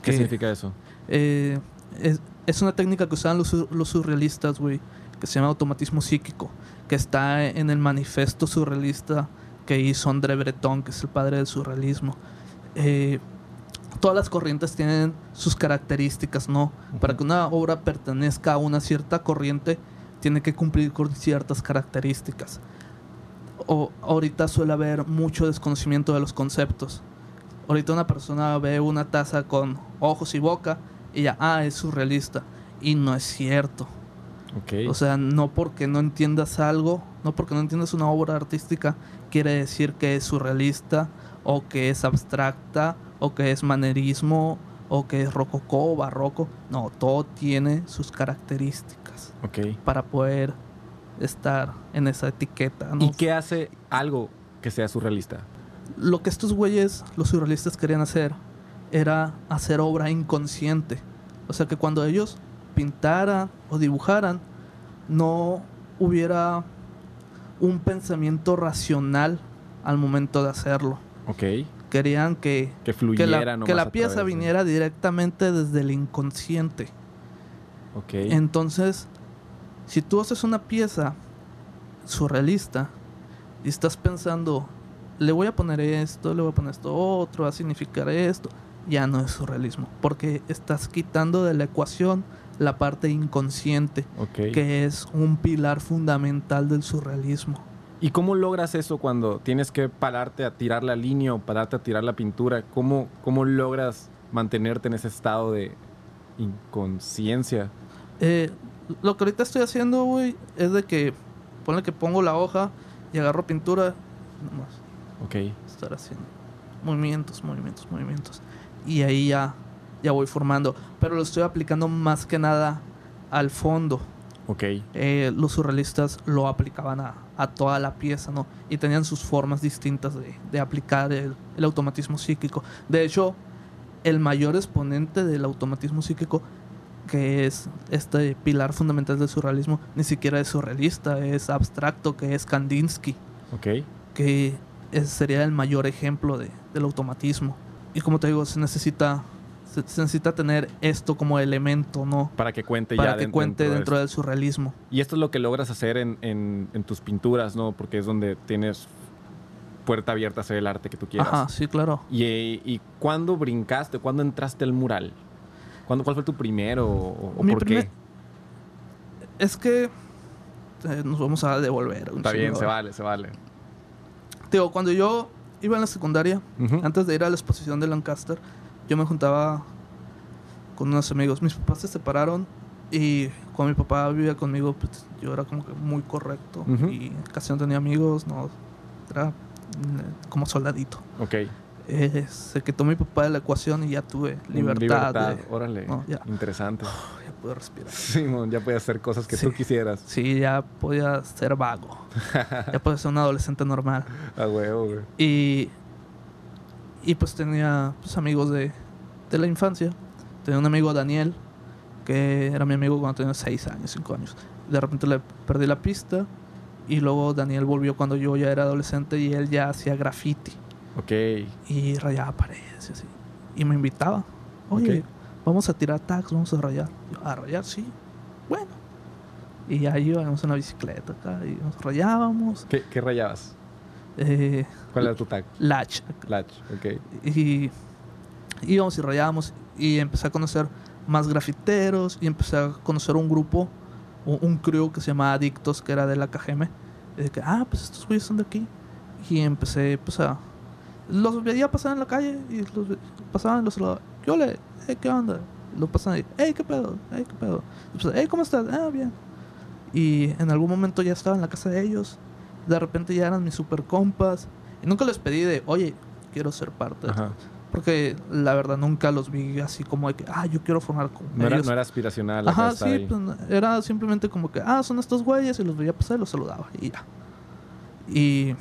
¿Qué
Que,
significa eso?
eh, es, es una técnica que usaban los, los surrealistas, güey, que se llama automatismo psíquico, que está en el manifiesto surrealista que hizo André Breton, que es el padre del surrealismo. Eh, todas las corrientes tienen sus características, ¿no? Para que una obra pertenezca a una cierta corriente, tiene que cumplir con ciertas características. O, ahorita suele haber mucho desconocimiento de los conceptos. Ahorita una persona ve una taza con ojos y boca y ya, ah, es surrealista. Y no es cierto. O sea, no porque no entiendas algo, no porque no entiendas una obra artística, quiere decir que es surrealista o que es abstracta o que es manerismo o que es rococó barroco. No, todo tiene sus características para poder estar en esa etiqueta.
¿Y qué hace algo que sea surrealista?
Lo que estos güeyes, los surrealistas, querían hacer era hacer obra inconsciente. O sea que cuando ellos pintaran o dibujaran, no hubiera un pensamiento racional al momento de hacerlo.
Ok.
Querían que,
que, fluyera
que la, pieza viniera directamente desde el inconsciente. Entonces, si tú haces una pieza surrealista y estás pensando, le voy a poner esto, le voy a poner esto otro, va a significar esto, ya no es surrealismo, porque estás quitando de la ecuación la parte inconsciente, que es un pilar fundamental del surrealismo.
¿Y cómo logras eso cuando tienes que pararte a tirar la línea o pararte a tirar la pintura? ¿Cómo, cómo logras mantenerte en ese estado de inconsciencia?
Eh, lo que ahorita estoy haciendo, güey, es de que ponle que pongo la hoja y agarro pintura, nomás.
Ok.
Estar haciendo movimientos, movimientos, movimientos. Y ahí ya ya voy formando. Pero lo estoy aplicando más que nada al fondo.
Ok.
Eh, los surrealistas lo aplicaban a, toda la pieza, ¿no? Y tenían sus formas distintas de, aplicar el, automatismo psíquico. De hecho, el mayor exponente del automatismo psíquico, que es este pilar fundamental del surrealismo, ni siquiera es surrealista, es abstracto, que es Kandinsky.
Ok.
Que sería el mayor ejemplo del automatismo. Y como te digo, se necesita se, necesita tener esto como elemento, ¿no?
Para que cuente
Para
ya
que cuente dentro, del surrealismo.
Y esto es lo que logras hacer en, tus pinturas, ¿no? Porque es donde tienes puerta abierta a hacer el arte que tú quieras.
Ajá, sí, claro.
¿Y, y cuándo brincaste? ¿Cuándo entraste al mural? ¿Cuándo, ¿Cuál fue tu primero o, por qué?
Es que eh, nos vamos a devolver.
Está bien, se vale, se vale.
Digo, cuando yo iba en la secundaria, antes de ir a la exposición de Lancaster, yo me juntaba con unos amigos. Mis papás se separaron y cuando mi papá vivía conmigo, pues yo era como que muy correcto y casi no tenía amigos, no, era mm, como soldadito.
Ok.
Eh, se quitó mi papá de la ecuación y ya tuve libertad.
libertad. Órale, interesante.
ya pude respirar.
Simón, ya podía hacer cosas que tú quisieras.
Sí, ya podía ser vago. ya podía ser un adolescente normal.
A huevo, güey.
Y y pues tenía pues, amigos de, de la infancia. Tenía un amigo, Daniel, que era mi amigo cuando tenía 6 años, 5 años. De repente le perdí la pista y luego Daniel volvió cuando yo ya era adolescente y él ya hacía graffiti.
Ok.
Y rayaba paredes y así. Y me invitaba. Oye, vamos a tirar tags, vamos a rayar. a rayar, sí. Bueno. Y ahí íbamos en la bicicleta acá y nos rayábamos.
¿Qué, qué rayabas?
Eh,
¿Cuál era tu tag?
Latch.
Latch, ok.
Y íbamos y rayábamos y empecé a conocer más grafiteros y empecé a conocer un grupo, un, crew que se llamaba Adictos, que era de la KGM. Y de que, ah, pues estos güeyes son de aquí. Y empecé, pues a. Los veía pasar en la calle y los pasaban los saludaban. ¿Qué ole? ¿Qué onda? Lo pasaban y, hey, ¿qué pedo? Hey, ¿qué pedo? Y pues, hey, ¿cómo estás? Ah, bien. Y en algún momento ya estaba en la casa de ellos de repente ya eran mis super compas. Y nunca les pedí de, oye, quiero ser parte. Porque la verdad nunca los vi así como de que, ah, yo quiero formar con
no Era, no era aspiracional.
Ajá, sí, pues, era simplemente como que, ah, son estos güeyes y los veía pasar y los saludaba y ya. Y,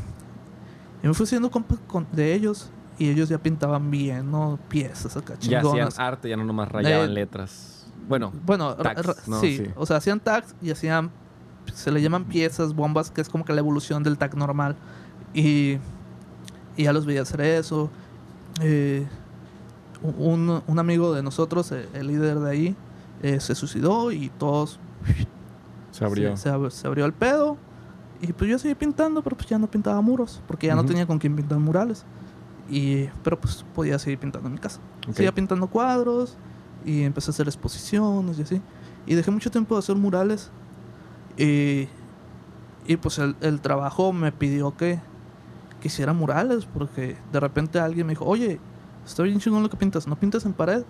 y me fui siendo compa de ellos y ellos ya pintaban bien, ¿no? Piezas acá chingonas.
Ya hacían arte, ya no nomás rayaban letras. Bueno,
bueno sí, o sea, hacían tags y hacían se le llaman piezas, bombas, que es como que la evolución del tag normal. Y, y ya los veía hacer eso. Eh, un, un, amigo de nosotros, eh, el, líder de ahí, eh, se suicidó y todos...
Se abrió.
Se, abrió el pedo. Y pues yo seguí pintando, pero pues ya no pintaba muros, porque ya no tenía con quién pintar murales. Y, pero pues podía seguir pintando en mi casa. Seguía pintando cuadros y empecé a hacer exposiciones y así. Y dejé mucho tiempo de hacer murales y, y pues el, trabajo me pidió que, que hiciera murales, porque de repente alguien me dijo, oye, está bien chingón lo que pintas, ¿no pintas en pared?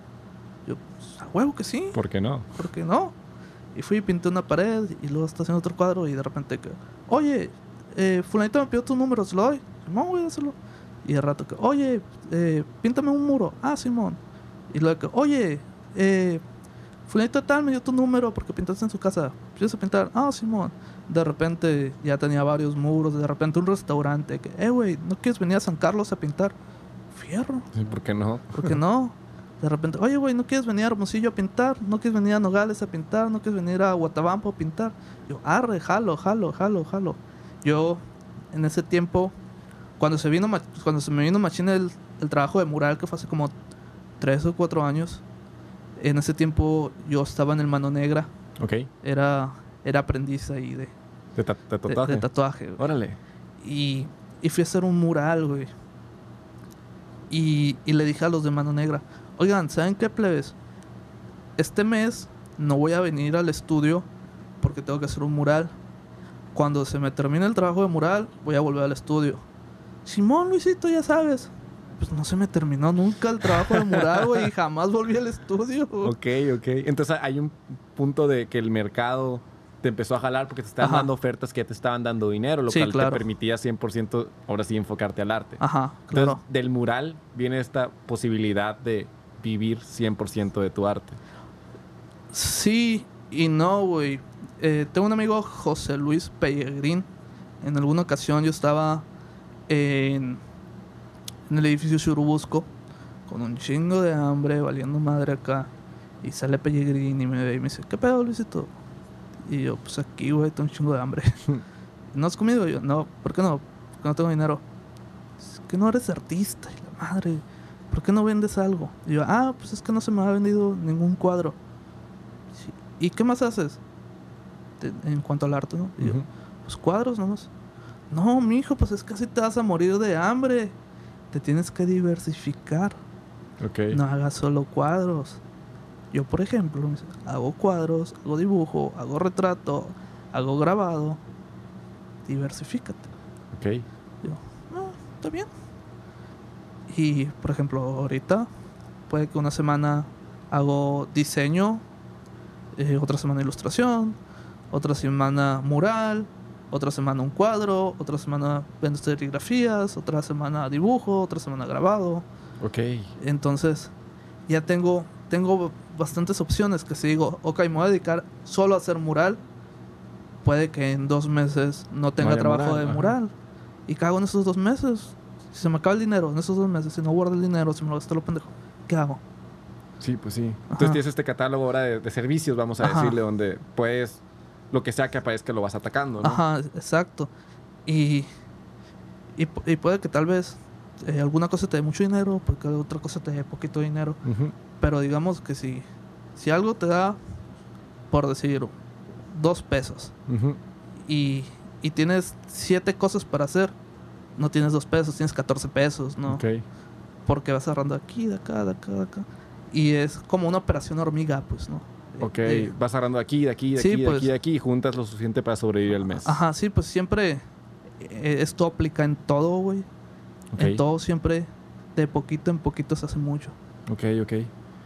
Yo, pues, a huevo que sí.
¿Por qué no?
¿Por qué no? Y fui y pinté una pared y luego está haciendo otro cuadro y de repente que, oye, eh, fulanito me pidió tu número, ¿se lo doy? Simón, voy a hacerlo. Y de rato que, oye, eh, píntame un muro. Ah, Simón. Y luego que, oye, eh, fulanito tal me dio tu número porque pintaste en su casa. ¿Quieres a pintar? Ah, Simón. De repente ya tenía varios muros. De repente un restaurante que, eh, güey, ¿no quieres venir a San Carlos a pintar? Fierro.
Sí, ¿Por qué no?
¿Por qué no? De repente, oye, güey, ¿no quieres venir a Hermosillo a pintar? ¿No quieres venir a Nogales a pintar? ¿No quieres venir a Guatabampo a pintar? Yo, arre, jalo, jalo, jalo, jalo. Yo, en ese tiempo, cuando se vino, cuando se me vino machine el, el trabajo de mural, que fue hace como tres o cuatro años, en ese tiempo yo estaba en el Mano Negra.
Ok.
Era, era aprendiz ahí de,
De, ta- de
de-
tatuaje.
de tatuaje. güey.
Órale.
Y, y fui a hacer un mural, güey. Y, y le dije a los de Mano Negra, oigan, ¿saben qué, plebes? Este mes no voy a venir al estudio porque tengo que hacer un mural. Cuando se me termine el trabajo de mural, voy a volver al estudio. Simón, Luisito, ya sabes. Pues no se me terminó nunca el trabajo de mural, güey, y jamás volví al estudio.
Ok, ok. Entonces hay un punto de que el mercado te empezó a jalar porque te estaban
Ajá.
dando ofertas que ya te estaban dando dinero, lo
Sí,
cual
claro.
te permitía 100% ahora sí enfocarte al arte.
Ajá,
Entonces,
claro.
del mural viene esta posibilidad de vivir 100% de tu arte.
Sí y no, güey. Eh, tengo un amigo, José Luis Pellegrín. En alguna ocasión yo estaba en, en el edificio Churubusco con un chingo de hambre, valiendo madre acá. Y sale Pellegrín y me ve y me dice, ¿qué pedo, Luisito? Y yo, pues aquí, güey, tengo un chingo de hambre. ¿No has comido? Y yo, no, ¿por qué no? Porque no tengo dinero. Es que no eres artista, y la madre. ¿Por qué no vendes algo? Y yo, ah, pues es que no se me ha vendido ningún cuadro. Sí. ¿Y qué más haces? De- en cuanto al arte, ¿no? Y yo,
Ujú.
pues cuadros nomás. No, mijo, pues es que así te vas a morir de hambre. Te tienes que diversificar.
Ok.
No hagas solo cuadros. Yo, por ejemplo, hago cuadros, hago dibujo, hago retrato, hago grabado. Diversifícate.
Ok.
Yo, no, está bien. Y, por ejemplo, ahorita puede que una semana hago diseño, eh, otra semana ilustración, otra semana mural, otra semana un cuadro, otra semana vendo serigrafías, otra semana dibujo, otra semana grabado.
Ok.
Entonces, ya tengo, tengo bastantes opciones que si digo, ok, me voy a dedicar solo a hacer mural, puede que en dos meses no tenga
haya
trabajo
mural,
de
ajá.
mural. ¿Y qué hago en esos dos meses? Si se me acaba el dinero en esos dos meses, si no guardo el dinero, si me lo gasto lo pendejo, ¿qué hago?
Sí, pues sí.
Ajá.
Entonces tienes este catálogo ahora de, de servicios, vamos a
Ajá.
decirle, donde puedes, lo que sea que aparezca lo vas atacando, ¿no?
Ajá, exacto. Y, y, pu- y puede que tal vez eh, alguna cosa te dé mucho dinero, porque otra cosa te dé poquito dinero. Pero digamos que si, si algo te da, por decir, dos pesos y, y tienes siete cosas para hacer, no tienes dos pesos, tienes 14 pesos, ¿no? Porque vas agarrando aquí, de acá, de acá, de acá. Y es como una operación hormiga, pues, ¿no?
Ok. Vas agarrando aquí, de aquí, de
Sí,
aquí, de
pues.
aquí, de aquí y juntas lo suficiente para sobrevivir el mes.
Ajá, sí, pues siempre eh, esto aplica en todo, güey. En todo siempre, de poquito en poquito se hace mucho.
Ok, ok.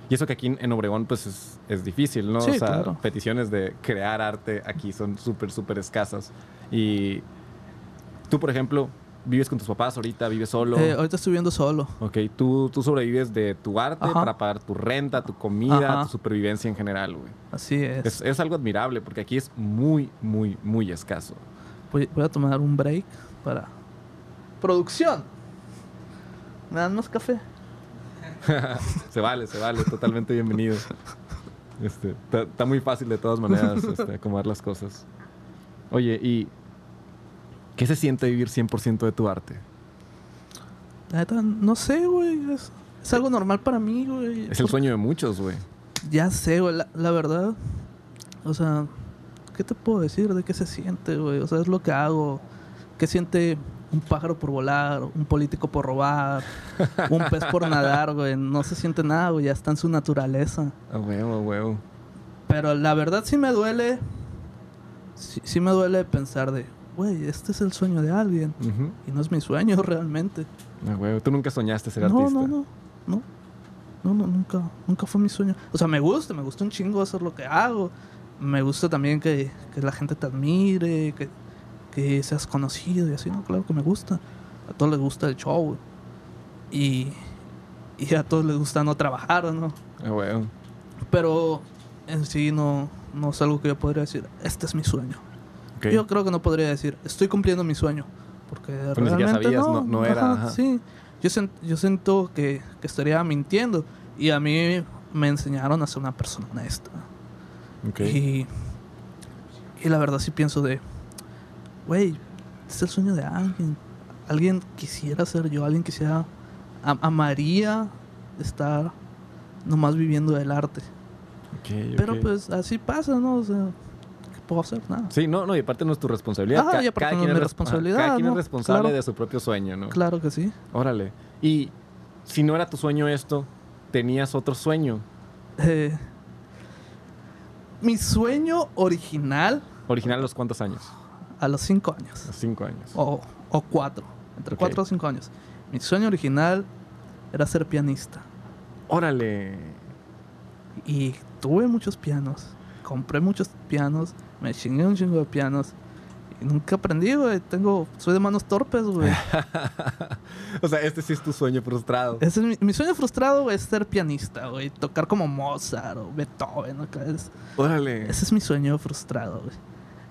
Y eso que aquí en- en Obregón, pues es, es difícil, ¿no?
Sí,
o sea,
claro.
peticiones de crear arte aquí son súper, súper escasas. Y tú, por ejemplo, vives con tus papás ahorita, vives solo.
Eh, ahorita estoy viviendo solo.
Ok, tú, tú sobrevives de tu arte
Ajá.
para pagar tu renta, tu comida,
Ajá.
tu supervivencia en general, güey.
Así es.
Es, es algo admirable porque aquí es muy, muy, muy escaso.
Voy, voy a tomar un break para... Producción. ¿Me dan más café?
se vale, se vale, totalmente bienvenido. Este, está, muy fácil de todas maneras este, acomodar las cosas. Oye, ¿y qué se siente vivir 100% de tu arte?
No sé, güey. Es, es algo normal para mí, güey.
Es el sueño de muchos, güey.
Ya sé, güey. La, la verdad. O sea, ¿qué te puedo decir de qué se siente, güey? O sea, es lo que hago. ¿Qué siente un pájaro por volar? Un político por robar? Un pez por nadar, güey. No se siente nada, güey. Ya está en su naturaleza.
A huevo, a huevo.
Pero la verdad sí me duele. Sí, sí me duele pensar de, güey, este es el sueño de alguien. Y no es mi sueño realmente.
A huevo. Tú nunca soñaste ser
No,
artista.
no, no, no. No, no, nunca, nunca fue mi sueño. O sea, me gusta, me gusta un chingo hacer lo que hago. me gusta también que, que la gente te admire, que, que seas conocido y así, ¿no? Claro que me gusta. A todos les gusta el show. güey. Y, y a todos les gusta no trabajar, ¿no?
Ah, bueno.
Pero en sí no, no es algo que yo podría decir, este es mi sueño. Yo creo que no podría decir, estoy cumpliendo mi sueño. Porque
Pues
realmente
sabías,
no,
no- no era, ajá.
Sí, yo, sen- yo siento que, que estaría mintiendo. Y a mí me enseñaron a ser una persona honesta.
Ok.
Y, y la verdad sí pienso de, güey, es el sueño de alguien. Alguien quisiera ser yo, alguien quisiera, am- amaría estar nomás viviendo del arte.
Ok,
Pero pues así pasa, ¿no? O sea, ¿qué puedo hacer? Nada.
Sí, no, no, y aparte no es tu responsabilidad.
Ah,
Ca-
y aparte
cada
no
quien
es mi
res-
responsabilidad,
Cada quien
¿no?
es responsable
Claro.
de su propio sueño, ¿no?
Claro que sí.
Órale. Y si no era tu sueño esto, tenías otro sueño.
Eh, mi sueño original
Original a los cuántos años?
a los cinco años.
A cinco años.
O, o cuatro. Entre cuatro o cinco años. Mi sueño original era ser pianista.
Órale.
Y tuve muchos pianos. Compré muchos pianos. Me chingué un chingo de pianos. Y nunca aprendí, güey. Tengo... Soy de manos torpes, güey.
o sea, este sí es tu sueño frustrado.
Ese es mi, mi sueño frustrado, güey, es ser pianista, güey. Tocar como Mozart o Beethoven, ¿no? Es-
Órale.
Ese es mi sueño frustrado, güey.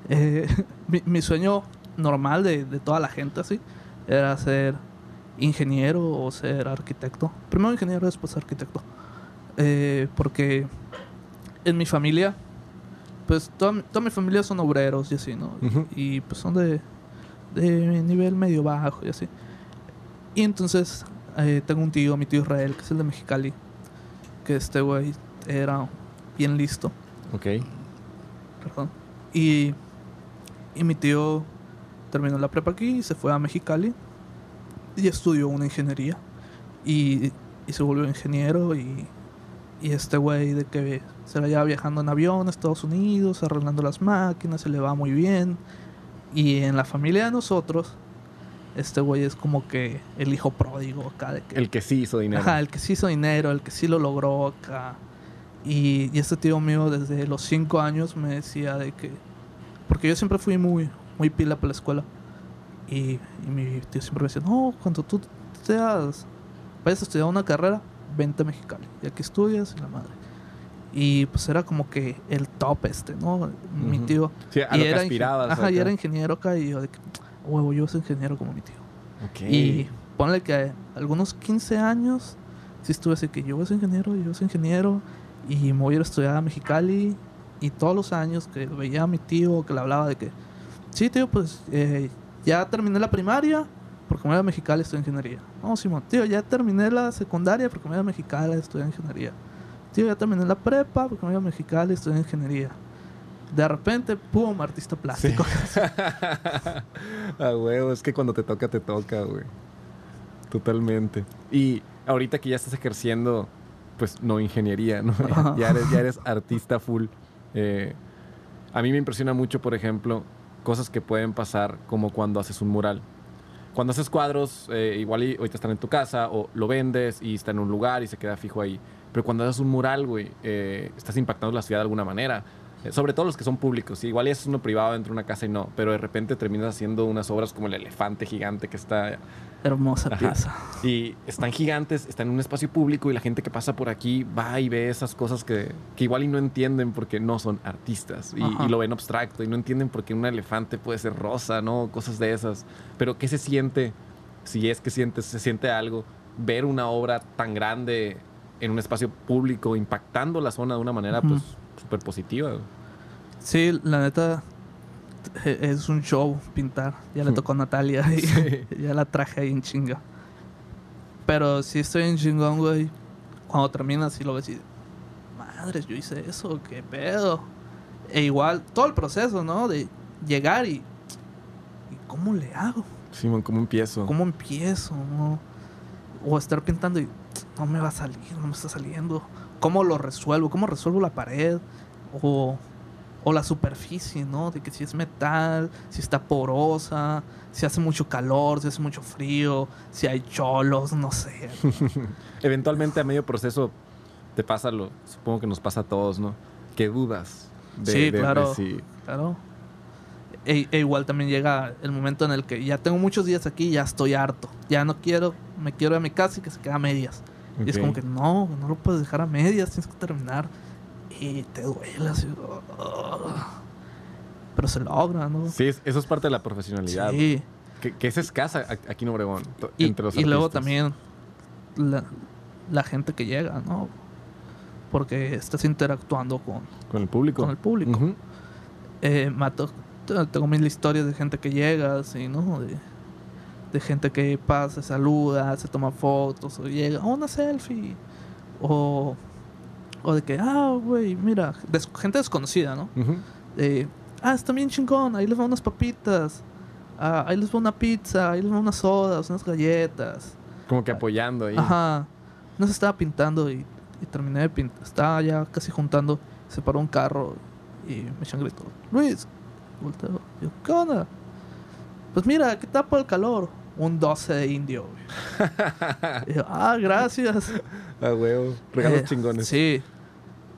Eh, mi, mi sueño normal de, de toda la gente, así, era ser ingeniero o ser arquitecto. Primero ingeniero, después arquitecto. Eh, porque en mi familia, pues toda, mi- toda mi familia son obreros y así, ¿no? Y pues son de, de nivel medio bajo y así. Y entonces eh, tengo un tío, mi tío Israel, que es el de Mexicali, que este güey era bien listo.
Ok.
Perdón. Y, y mi tío terminó la prepa aquí y se fue a Mexicali y estudió una ingeniería. Y, y se volvió ingeniero y, y este güey de que se la lleva viajando en avión a Estados Unidos, arreglando las máquinas, se le va muy bien. Y en la familia de nosotros, este güey es como que el hijo pródigo acá de que...
El que sí hizo dinero.
Ajá, el que sí hizo dinero, el que sí lo logró acá. Y, y este tío mío desde los cinco años me decía de que... Porque yo siempre fui muy, muy pila para la escuela. Y, y mi tío siempre me decía, no, cuando tú seas, vayas a estudiar una carrera, vente a Mexicali. Y aquí estudias y la madre. Y pues era como que el top este, ¿no? Mi
Ujú.
tío.
Sí, a
y
lo que
era ingen-
aspirabas.
Ajá, y
acá.
era ingeniero acá y yo de que, huevo, yo soy ingeniero como mi tío.
Ok.
Y ponle que algunos 15 años, sí estuve así que yo a ser ingeniero, yo soy ingeniero, y me voy a ir a estudiar a Mexicali. Y todos los años que veía a mi tío, que le hablaba de que, sí, tío, pues eh, ya terminé la primaria, porque me voy a Mexicali a estudiar ingeniería. No, Simón, tío, ya terminé la secundaria, porque me voy a Mexicali a estudiar ingeniería. Tío, ya terminé la prepa, porque me voy a Mexicali a estudiar ingeniería. De repente, pum, artista plástico.
a huevo, es que cuando te toca, te toca, güey. Totalmente. Y ahorita que ya estás ejerciendo, pues no ingeniería, ¿no? Eres, ya eres artista full. Eh, a mí me impresiona mucho, por ejemplo, cosas que pueden pasar como cuando haces un mural. Cuando haces cuadros, eh, igual y ahorita están en tu casa o lo vendes y está en un lugar y se queda fijo ahí. Pero cuando haces un mural, güey, eh, estás impactando la ciudad de alguna manera. Eh, sobre todo los que son públicos. Igual es uno privado dentro de una casa y no. Pero de repente terminas haciendo unas obras como el elefante gigante que está
Hermosa
Ajá.
pieza.
y están gigantes, están en un espacio público y la gente que pasa por aquí va y ve esas cosas que, que igual y no entienden porque no son artistas y, lo ven abstracto y no entienden por qué un elefante puede ser rosa, ¿no? Cosas de esas. Pero ¿qué se siente, si es que sientes, se siente algo, ver una obra tan grande en un espacio público impactando la zona de una manera
Ujú.
pues súper positiva?
Sí, la neta es un show pintar. Ya le
Hmm.
tocó a Natalia y
Sí.
ya la traje ahí en chinga. Pero sí estoy en chingón, güey. Cuando terminas y lo ves y... Madres, yo hice eso, qué pedo. E igual, todo el proceso, ¿no? De llegar y... ¿Y cómo le hago?
Simón, ¿cómo empiezo?
¿Cómo empiezo? no? O estar pintando y no me va a salir, no me está saliendo. ¿Cómo lo resuelvo? ¿Cómo resuelvo la pared? O, o la superficie, ¿no? De que si es metal, si está porosa, si hace mucho calor, si hace mucho frío, si hay cholos, no sé.
Eventualmente a medio proceso te pasa lo, supongo que nos pasa a todos, ¿no? Que dudas. de-
Sí,
de- de-
claro.
sí.
Claro. E, e igual también llega el momento en el que ya tengo muchos días aquí y ya estoy harto. Ya no quiero, me quiero ir a mi casa y que se quede a medias. Y es como que no, no lo puedes dejar a medias, tienes que terminar. Y te duele así. "Ugh". Pero se logra, ¿no?
Sí, es- eso es parte de la profesionalidad.
Sí.
Que, que es escasa aquí en Obregón.
Y,
entre los
y luego también la, la gente que llega, ¿no? Porque estás interactuando con,
Con el público.
con el público. Eh, mato, te- tengo mil historias de gente que llega, así, ¿no? De, de gente que pasa, saluda, se toma fotos, o llega, "Oh, una selfie. O, o de que, ah, güey, mira, des- gente desconocida, ¿no? Ah, está bien chingón, ahí les va unas papitas, ah, ahí les va una pizza, ahí les va unas sodas, unas galletas.
Como que apoyando ahí.
Ajá. No se estaba pintando y, y terminé de pintar. Estaba ya casi juntando. Se paró un carro y me echan grito. Luis, volteo. Yo, ¿qué onda? Pues mira, ¿qué tapa el calor? Un 12 de indio, güey. Y yo, ah, gracias.
A huevo. Regalos
Eh,
chingones.
Sí.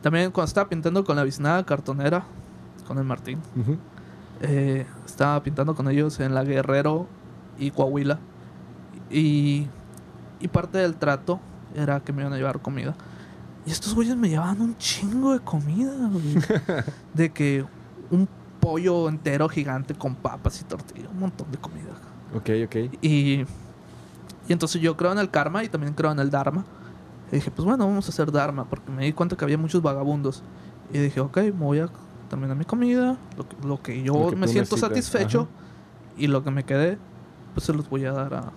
También cuando estaba pintando con la biznada cartonera, con el Martín,
Ujú.
eh, estaba pintando con ellos en la Guerrero y Coahuila. Y, y parte del trato era que me iban a llevar comida. Y estos güeyes me llevaban un chingo de comida, güey. de que un pollo entero gigante con papas y tortilla, un montón de comida.
Ok, ok.
Y, y entonces yo creo en el karma y también creo en el dharma. Y dije, pues bueno, vamos a hacer dharma, porque me di cuenta que había muchos vagabundos. Y dije, ok, me voy a terminar mi comida, lo que, lo que yo
Lo que
me siento
necesitas,
satisfecho,
ajá.
y lo que me quedé, pues se los voy a dar a,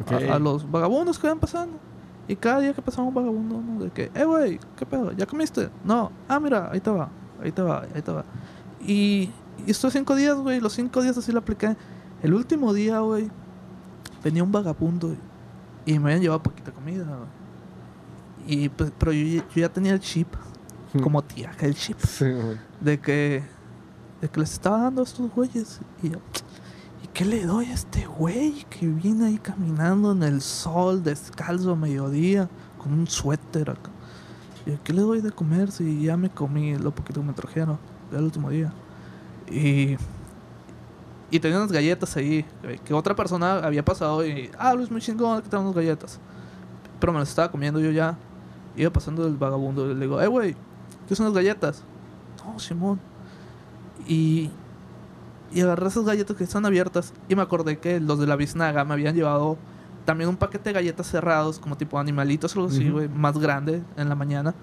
Ok.
a, a los vagabundos que van pasando. Y cada día que pasaba un vagabundo, ¿no? De que, eh, güey, ¿qué pedo? ¿Ya comiste? No. Ah, mira, ahí te va, ahí te va, ahí te va. Y, y estos cinco días, güey, los cinco días así lo apliqué. El último día, güey, venía un vagabundo y me habían llevado poquita comida, güey. Y, pues, pero yo, yo ya tenía el chip, como tía, que el chip
Sí,
de que, de que les estaba dando a estos güeyes. Y yo, ¿y qué le doy a este güey que viene ahí caminando en el sol, descalzo a mediodía, con un suéter acá? Y yo, ¿qué le doy de comer si ya me comí lo poquito que me trajeron el último día? Y, y tenía unas galletas ahí, que- que otra persona había pasado y, ah, Luis, muy chingón, que tengo unas galletas. Pero me las estaba comiendo yo ya. Iba pasando el vagabundo y le digo, eh, güey, ¿qué son las galletas? No, Simón. Y, y agarré esas galletas que están abiertas y me acordé que los de la biznaga me habían llevado también un paquete de galletas cerrados, como tipo animalitos o algo así, güey, más grande en la mañana.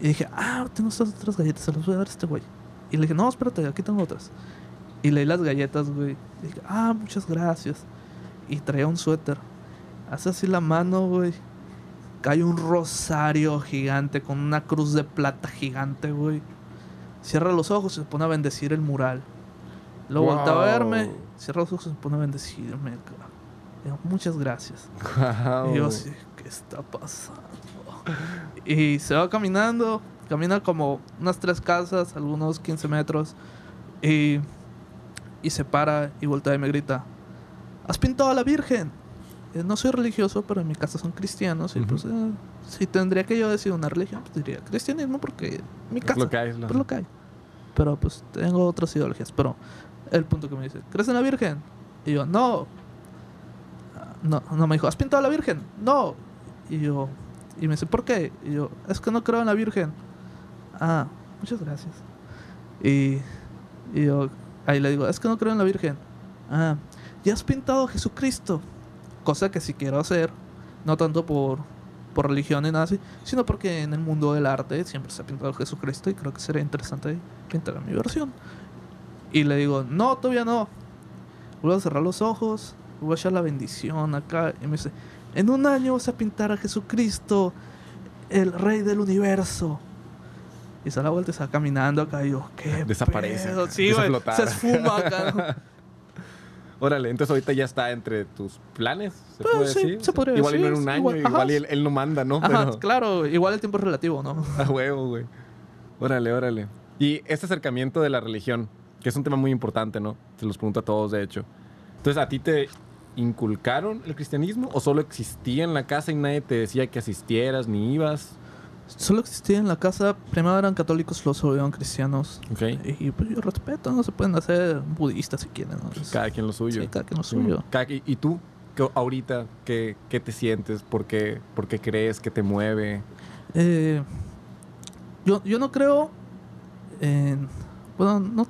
Y dije, ah, tengo estas otras galletas, se las voy a dar a este güey. Y le dije, no, espérate, aquí tengo otras. Y leí las galletas, güey. Y dije, ah, muchas gracias. Y traía un suéter. Hace así la mano, güey. Cae un rosario gigante con una cruz de plata gigante, güey. Cierra los ojos y se pone a bendecir el mural. Luego voltea a
Wow.
verme, cierra los ojos y se pone a bendecirme. Digo, muchas gracias. Y yo así, ¿qué está pasando? Y se va caminando, camina como unas tres casas, algunos 15 metros. Y, y se para y voltea y me grita, ¿has pintado a la Virgen? Eh, No soy religioso, pero en mi casa son cristianos. Y pues, eh, si tendría que yo decir una religión, pues diría cristianismo porque mi
Es
casa
lo que hay, es lo-
lo que hay. Pero pues tengo otras ideologías. Pero el punto que me dice, ¿crees en la Virgen? Y yo, no. Ah, No, no me dijo, ¿has pintado a la Virgen? No. Y yo, y me dice, ¿por qué? Y yo, es que no creo en la Virgen. Ah, muchas gracias. Y, y yo, ahí le digo, es que no creo en la Virgen. Ah, ¿ya has pintado a Jesucristo? Cosa que si quiero hacer, no tanto por, por religión ni nada así, sino porque en el mundo del arte siempre se ha pintado a Jesucristo y creo que sería interesante pintar mi versión. Y le digo, no, todavía no. Voy a cerrar los ojos, voy a echar la bendición acá. Y me dice, en un año vas a pintar a Jesucristo, el rey del universo. Y se da la vuelta y se va caminando acá. Y yo, ¿qué?
Desaparece
pedo?". Sí. Se esfuma acá. ¿no?
Órale, entonces ahorita ya está entre tus planes, ¿se
Pues,
puede
sí,
decir?
se podría
igual y no en
decir,
un año,
igual-
igual, y él, él no manda, ¿no?
Ajá,
Pero
claro, igual el tiempo es relativo, ¿no?
a huevo, güey. Órale, órale. Y este acercamiento de la religión, que es un tema muy importante, ¿no? Se los pregunto a todos, de hecho. Entonces, ¿a ti te inculcaron el cristianismo o solo existía en la casa y nadie te decía que asistieras ni ibas?
Solo existía en la casa, primero eran católicos, luego se volvieron cristianos.
Ok.
Y pues yo respeto, no se pueden hacer budistas si quieren. ¿no? Es-
Cada quien lo suyo.
Sí, cada quien lo suyo.
¿Y tú? ¿Qué- ahorita, ¿qué, qué te sientes? ¿Por qué, por qué crees que te mueve?
Eh, yo, yo no creo en. Bueno, no,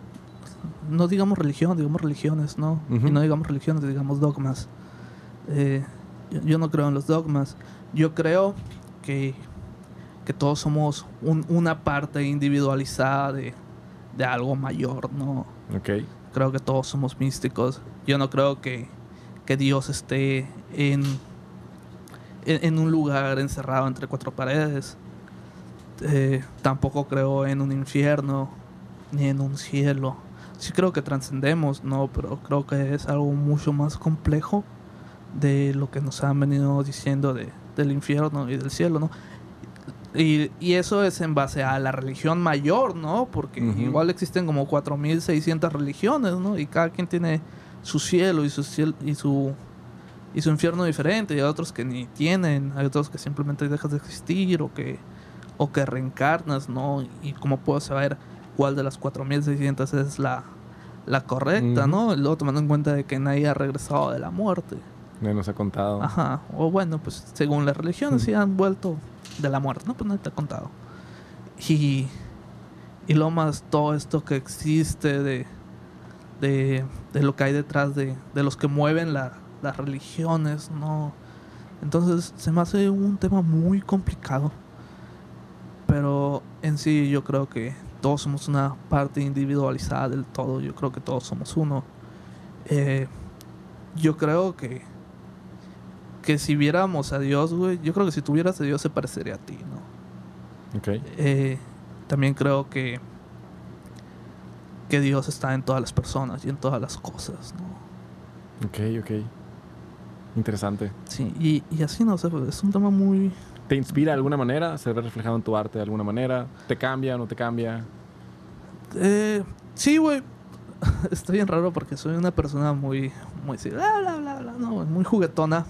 no digamos religión, digamos religiones, ¿no? Y no digamos religiones, digamos dogmas. Eh, yo, yo no creo en los dogmas. Yo creo que, que todos somos un- una parte individualizada de, de algo mayor, ¿no?
Ok.
creo que todos somos místicos. Yo no creo que, que Dios esté en, en, en un lugar encerrado entre cuatro paredes. Eh, tampoco creo en un infierno ni en un cielo. Sí creo que trascendemos, ¿no? Pero creo que es algo mucho más complejo de lo que nos han venido diciendo de, del infierno y del cielo, ¿no? Y, y eso es en base a la religión mayor, ¿no? Porque igual existen como 4.600 religiones, ¿no? Y cada quien tiene su cielo y su, ciel- y su y su infierno diferente. Y hay otros que ni tienen, hay otros que simplemente dejas de existir o que, o que reencarnas, ¿no? Y cómo puedo saber cuál de las 4.600 es la, la correcta,
Ujú.
¿no? Y luego tomando en cuenta de que nadie ha regresado de la muerte.
Nadie nos ha contado.
Ajá. O bueno, pues según las religiones
Mm.
sí han vuelto de la muerte, ¿no? Pues no te ha contado. Y, y lo más todo esto que existe de, de, de lo que hay detrás de, de los que mueven la- las religiones, ¿no? Entonces se me hace un tema muy complicado. Pero en sí yo creo que todos somos una parte individualizada del todo. Yo creo que todos somos uno. Eh, yo creo que que si viéramos a Dios, güey, yo creo que si tuvieras a Dios se parecería a ti, ¿no?
Ok.
Eh, también creo que que Dios está en todas las personas y en todas las cosas, ¿no?
Ok, ok. Interesante.
Sí, y, y así, no sé, es un tema muy...
¿Te inspira de alguna manera? ¿Se ve reflejado en tu arte de alguna manera? ¿Te cambia, no te cambia?
Eh, sí, güey. Está bien raro porque soy una persona muy, muy así, bla, bla, bla, bla, no, muy juguetona,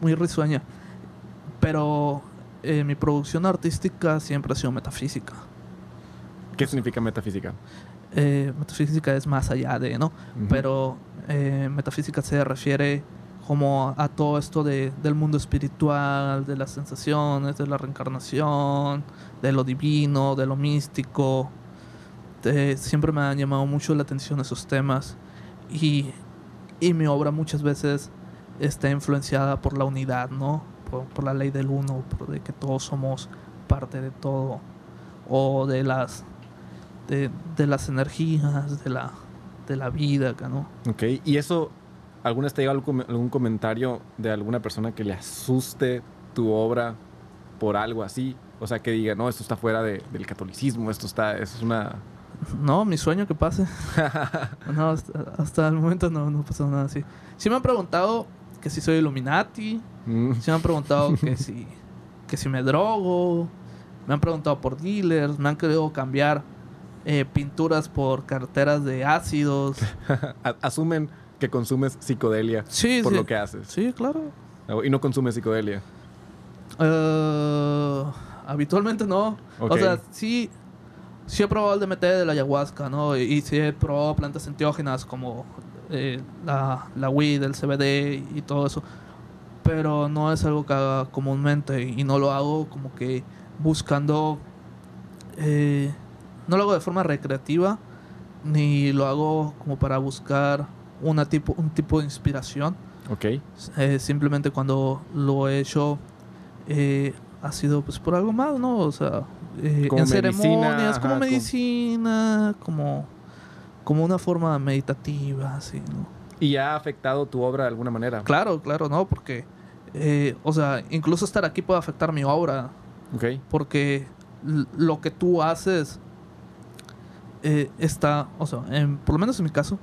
muy risueña. Pero eh, mi producción artística siempre ha sido metafísica.
¿Qué significa metafísica?
Eh, metafísica es más allá de, ¿no? Pero eh, metafísica se refiere como a todo esto de, del mundo espiritual, de las sensaciones, de la reencarnación, de lo divino, de lo místico. Siempre me han llamado mucho la atención esos temas y, y mi obra muchas veces está influenciada por la unidad, ¿no? Por, por la ley del uno, por de que todos somos parte de todo o de las de, de las energías, de la, de la vida, ¿no?
Ok. ¿Y eso, alguna vez te llegado algún, comentario de alguna persona que le asuste tu obra por algo así? O sea, que diga, no, esto está fuera de- del catolicismo, esto está, eso es una...
No, mi sueño que pase. no, hasta, hasta el momento no, no pasó nada así. Sí me han preguntado que si soy Illuminati,
Mm,
sí me han preguntado que si, que si me drogo, me han preguntado por dealers, me han querido cambiar eh, pinturas por carteras de ácidos.
Asumen que consumes psicodelia
Sí,
por
sí.
lo que haces.
Sí, claro.
Y no consumes psicodelia.
Eh, habitualmente no. O sea, sí, sí he probado el DMT de la ayahuasca, ¿no? Y, y sí he probado plantas enteógenas como eh, la, la weed, el CBD y todo eso. Pero no es algo que haga comúnmente y no lo hago como que buscando... eh, no lo hago de forma recreativa, ni lo hago como para buscar una tipo, un tipo de inspiración.
Ok.
Eh, simplemente cuando lo he hecho eh, ha sido pues por algo más, ¿no? O sea, eh,
Como
en
medicina,
ceremonias,
ajá,
como medicina, como, como una forma meditativa, así, ¿no?
¿Y ha afectado tu obra de alguna manera?
Claro, claro, ¿no? Porque, eh, o sea, incluso estar aquí puede afectar mi obra,
Ok.
porque lo que tú haces eh, está, o sea, en- por lo menos en mi caso,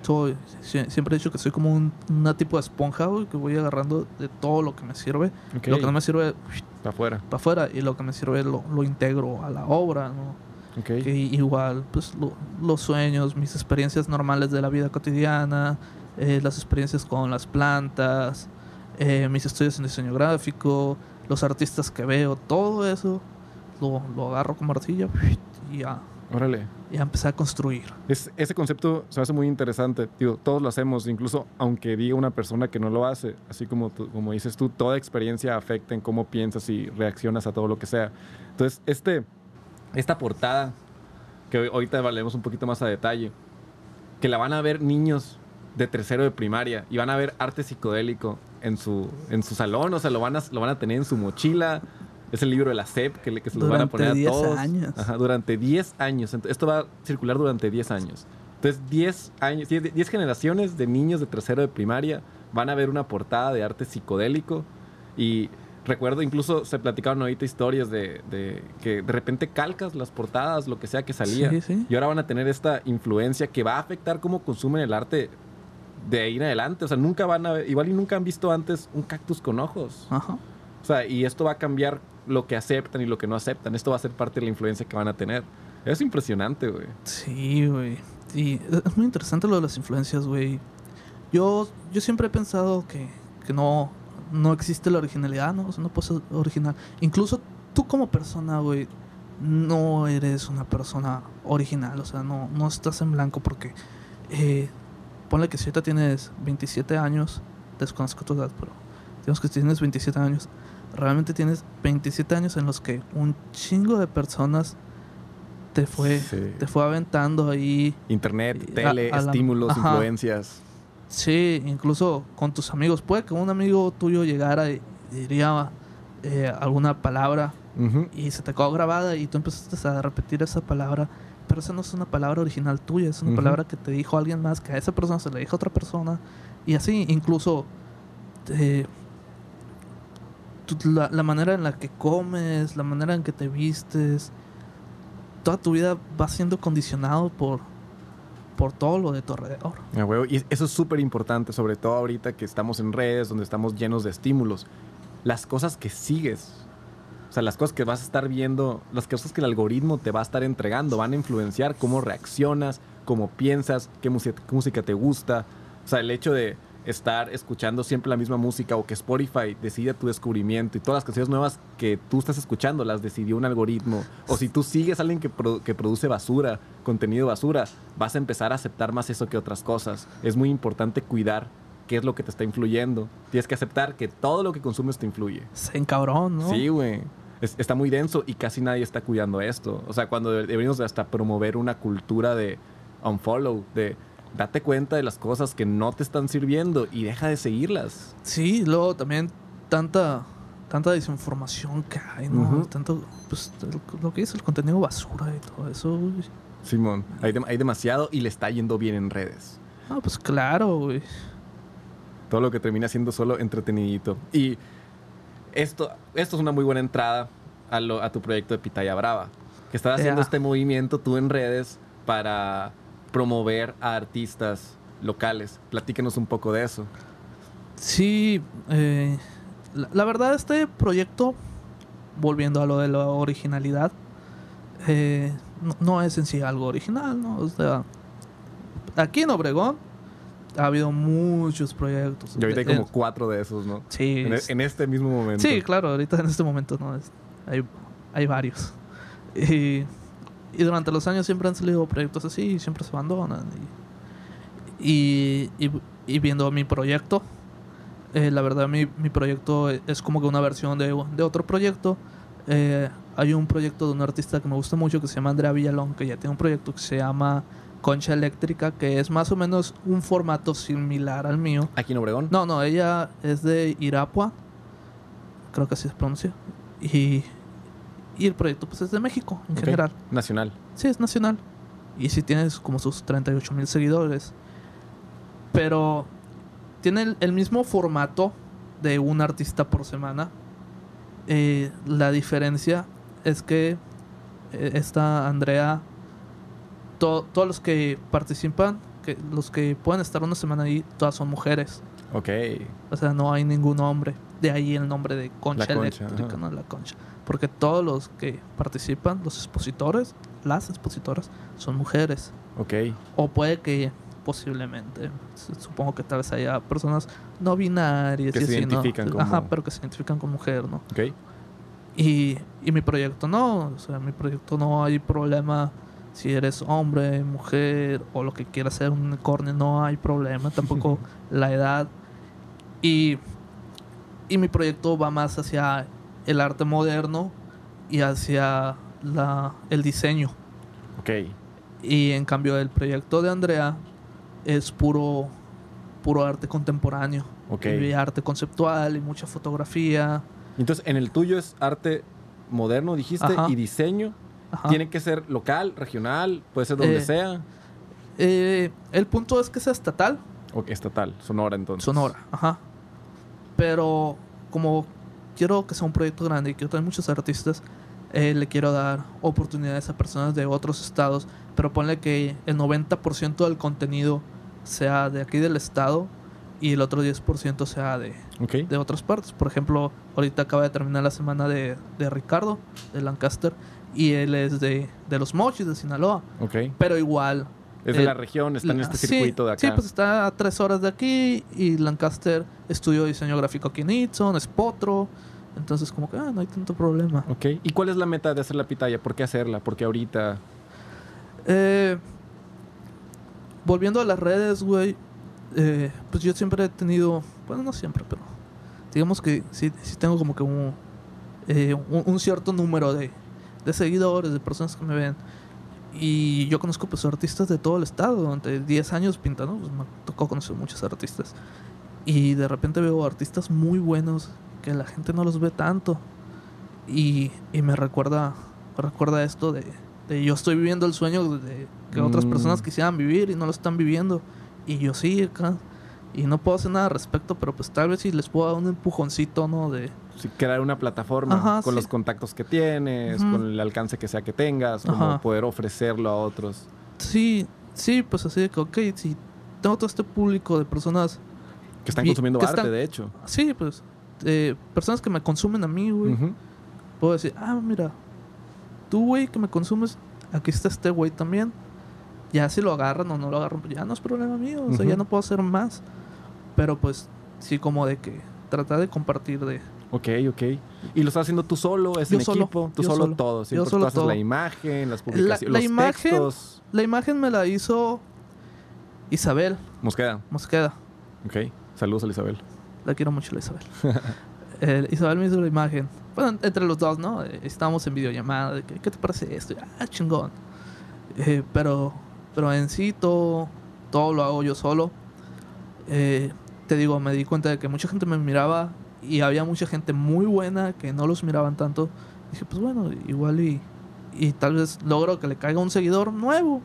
soy, sie- siempre he dicho que soy como un una tipo de esponja, güey, que voy agarrando de todo lo que me sirve.
Ok.
Lo que no me sirve
Para afuera.
para afuera y lo que me sirve lo, lo integro a la obra, ¿no?
Ok.
Que igual, pues lo- los sueños, mis experiencias normales de la vida cotidiana, eh, las experiencias con las plantas, eh, mis estudios en diseño gráfico, los artistas que veo, todo eso lo, lo agarro con martillo y ya,
Órale.
ya empecé a construir.
Es, ese concepto se hace muy interesante. Digo, todos lo hacemos, incluso aunque diga una persona que no lo hace. Así como, tú- como dices tú, toda experiencia afecta en cómo piensas y reaccionas a todo lo que sea. Entonces, este, esta portada, que hoy- ahorita valemos un poquito más a detalle, que la van a ver niños de tercero de primaria y van a ver arte psicodélico en su, en su salón, o sea, lo van, a, lo van a tener en su mochila. Es el libro de la SEP que, le- que se los van a poner a
10
todos.
años.
Ajá, durante 10 años. Esto va a circular durante 10 años. Entonces, 10 años, 10 10 generaciones de niños de tercero de primaria van a ver una portada de arte psicodélico. Y recuerdo, incluso se platicaron ahorita historias de, de que de repente calcas las portadas, lo que sea que salía.
Sí, sí.
Y ahora van a tener esta influencia que va a afectar cómo consumen el arte de ahí en adelante. O sea, nunca van a ver, igual y nunca han visto antes un cactus con ojos.
Ajá.
O sea, y esto va a cambiar lo que aceptan y lo que no aceptan. Esto va a ser parte de la influencia que van a tener. Es impresionante, güey.
Sí, güey. Sí, es muy interesante lo de las influencias, güey. Yo, yo siempre he pensado que, que no, no existe la originalidad, ¿no? O sea, no puedes ser original. Incluso tú como persona, güey, no eres una persona original. O sea, no, no estás en blanco porque... Eh, ponle que si ahorita tienes 27 años, desconozco tu edad, pero digamos que si tienes 27 años, realmente tienes 27 años en los que un chingo de personas te fue,
Sí.
te fue aventando ahí.
Internet, tele,
a- a la-
estímulos,
ajá.
influencias.
Sí, incluso con tus amigos. Puede que un amigo tuyo llegara y diría eh, alguna palabra y se te quedó grabada y tú empezaste a repetir esa palabra. Pero esa no es una palabra original tuya, es una palabra que te dijo alguien más, que a esa persona se le dijo a otra persona. Y así, incluso eh, la, la manera en la que comes, la manera en que te vistes, toda tu vida va siendo condicionado por, por todo lo de tu alrededor.
A huevo. Y eso es súper importante, sobre todo ahorita que estamos en redes, donde estamos llenos de estímulos. Las cosas que sigues, o sea, las cosas que vas a estar viendo, las cosas que el algoritmo te va a estar entregando, van a influenciar cómo reaccionas, cómo piensas, qué música, qué música te gusta. O sea, el hecho de estar escuchando siempre la misma música o que Spotify decida tu descubrimiento y todas las canciones nuevas que tú estás escuchando las decidió un algoritmo. O si tú sigues a alguien que, produ- que produce basura, contenido basura, vas a empezar a aceptar más eso que otras cosas. Es muy importante cuidar qué es lo que te está influyendo. Tienes que aceptar que todo lo que consumes te influye.
Se encabrón, ¿no?
Sí, güey. Es- está muy denso y casi nadie está cuidando esto. O sea, cuando de- deberíamos de hasta promover una cultura de unfollow, de date cuenta de las cosas que no te están sirviendo y deja de seguirlas.
Sí, luego también tanta tanta desinformación que hay, ¿no? Tanto, pues, lo que es el contenido basura y todo eso. uy.
Simón, hay, dem- hay demasiado y le está yendo bien en redes.
Ah, pues claro, güey.
Todo lo que termina siendo solo entretenidito. Y esto, esto es una muy buena entrada a, lo- a tu proyecto de Pitaya Brava. Que estás haciendo este movimiento tú en redes para promover a artistas locales. Platícanos un poco de eso.
Sí, eh, la, la verdad este proyecto, volviendo a lo de la originalidad, eh, no, no es en sí algo original, ¿no? O sea, aquí en Obregón ha habido muchos proyectos.
Y ahorita hay
Eh,
como cuatro de esos, ¿no?
sí,
En, e- en este mismo momento.
Sí, claro, ahorita en este momento no es, hay, hay varios. Y, y durante los años siempre han salido proyectos así y siempre se abandonan. Y, y, y- viendo mi proyecto, eh, la verdad mi, mi proyecto es como que una versión de, de otro proyecto. Eh, hay un proyecto de un artista que me gusta mucho que se llama Andrea Villalón, que ya tiene un proyecto que se llama Concha Eléctrica, que es más o menos un formato similar al mío.
Aquí en Obregón.
No, no, ella es de Irapua. Creo que así se pronuncia. Y, y el proyecto pues es de México en
Ok.
general.
Nacional.
Sí, es nacional. Y sí tienes como sus 38 mil seguidores. Pero tiene el, el mismo formato de un artista por semana. Eh, la diferencia es que eh, esta Andrea, to- todos los que participan, que los que pueden estar una semana ahí, todas son mujeres.
Ok.
O sea, no hay ningún hombre. De ahí el nombre de Concha,
La Concha,
Eléctrica,
ajá.
no la Concha. Porque todos los que participan, los expositores, las expositoras, son mujeres.
Ok.
O puede que posiblemente, supongo que tal vez haya personas no binarias
Que
y
se
así, ¿no?
identifican como-
Ajá, pero que se identifican con mujer, ¿no?
Ok.
Y, y mi proyecto no, o sea, mi proyecto no hay problema si eres hombre, mujer o lo que quieras ser un unicornio, no hay problema, tampoco la edad. Y, y mi proyecto va más hacia el arte moderno y hacia la, el diseño.
Ok.
Y en cambio el proyecto de Andrea es puro, puro arte contemporáneo.
Ok.
Y arte conceptual y mucha fotografía.
Entonces, en el tuyo es arte moderno, dijiste,
Ajá.
y diseño.
Ajá.
Tiene que ser local, regional, puede ser donde
Eh,
sea.
Eh, el punto es que sea estatal,
O estatal, Sonora entonces.
Sonora, ajá. Pero como quiero que sea un proyecto grande y quiero tener muchos artistas, eh, le quiero dar oportunidades a personas de otros estados, pero ponle que el 90% del contenido sea de aquí del estado y el otro 10% sea de,
Ok.
de otras partes. Por ejemplo, ahorita acaba de terminar la semana de, de Ricardo, de Lancaster, y él es de, de los Mochis, de Sinaloa,
Ok.
pero igual
Es de
Eh,
la región, está en este
sí,
circuito de acá.
Sí, pues está a tres horas de aquí y Lancaster estudió diseño gráfico aquí en Itson, es potro. Entonces, como que ah, no hay tanto problema.
Ok. ¿Y cuál es la meta de hacer la pitaya? ¿Por qué hacerla? ¿Por qué ahorita?
Eh, volviendo a las redes, güey, eh, pues yo siempre he tenido, bueno, no siempre, pero digamos que sí, sí tengo como que un, eh, un, un cierto número de, de seguidores, de personas que me ven. Y yo conozco pues artistas de todo el estado, durante 10 años pintando, pues me tocó conocer muchos artistas. Y de repente veo artistas muy buenos que la gente no los ve tanto. Y, y me recuerda, me recuerda esto de, de yo estoy viviendo el sueño de que otras
Mm.
personas quisieran vivir y no lo están viviendo. Y yo sí, acá. Y no puedo hacer nada al respecto, pero pues tal vez si les puedo dar un empujoncito, ¿no? De,
crear una plataforma
Ajá,
con
sí.
los contactos que tienes, con el alcance que sea que tengas, como
Ajá.
poder ofrecerlo a otros.
sí, sí, pues así de que, ok, si tengo todo este público de personas,
Que están consumiendo
que
arte,
están-
de hecho.
sí, pues, de personas que me consumen a mí, güey. Puedo decir, ah, mira, tú, güey, que me consumes, aquí está este güey también. Ya si lo agarran o no lo agarran, pues ya no es problema mío, o sea, ya no puedo hacer más. Pero pues, sí, como de que tratar de compartir de...
Ok, ok. ¿Y lo estás haciendo tú solo? ¿Es
Yo
en
solo,
equipo? ¿Tú solo,
solo.
todo?
Yo solo
tú haces
todo.
la imagen, las
La,
publicaciones,
la
los
imagen,
textos.
la imagen me la hizo Isabel
Mosqueda.
Mosqueda.
Ok. Saludos a Isabel.
La quiero mucho, la Isabel. Eh, Isabel me hizo la imagen. Bueno, entre los dos, ¿no? Eh, estábamos en videollamada. De que, ¿Qué te parece esto? Ah, chingón. Eh, pero, pero en sí, todo, todo lo hago yo solo. Eh, te digo, me di cuenta de que mucha gente me miraba y había mucha gente muy buena que no los miraban tanto. Dije, pues bueno, igual y, y tal vez logro que le caiga un seguidor nuevo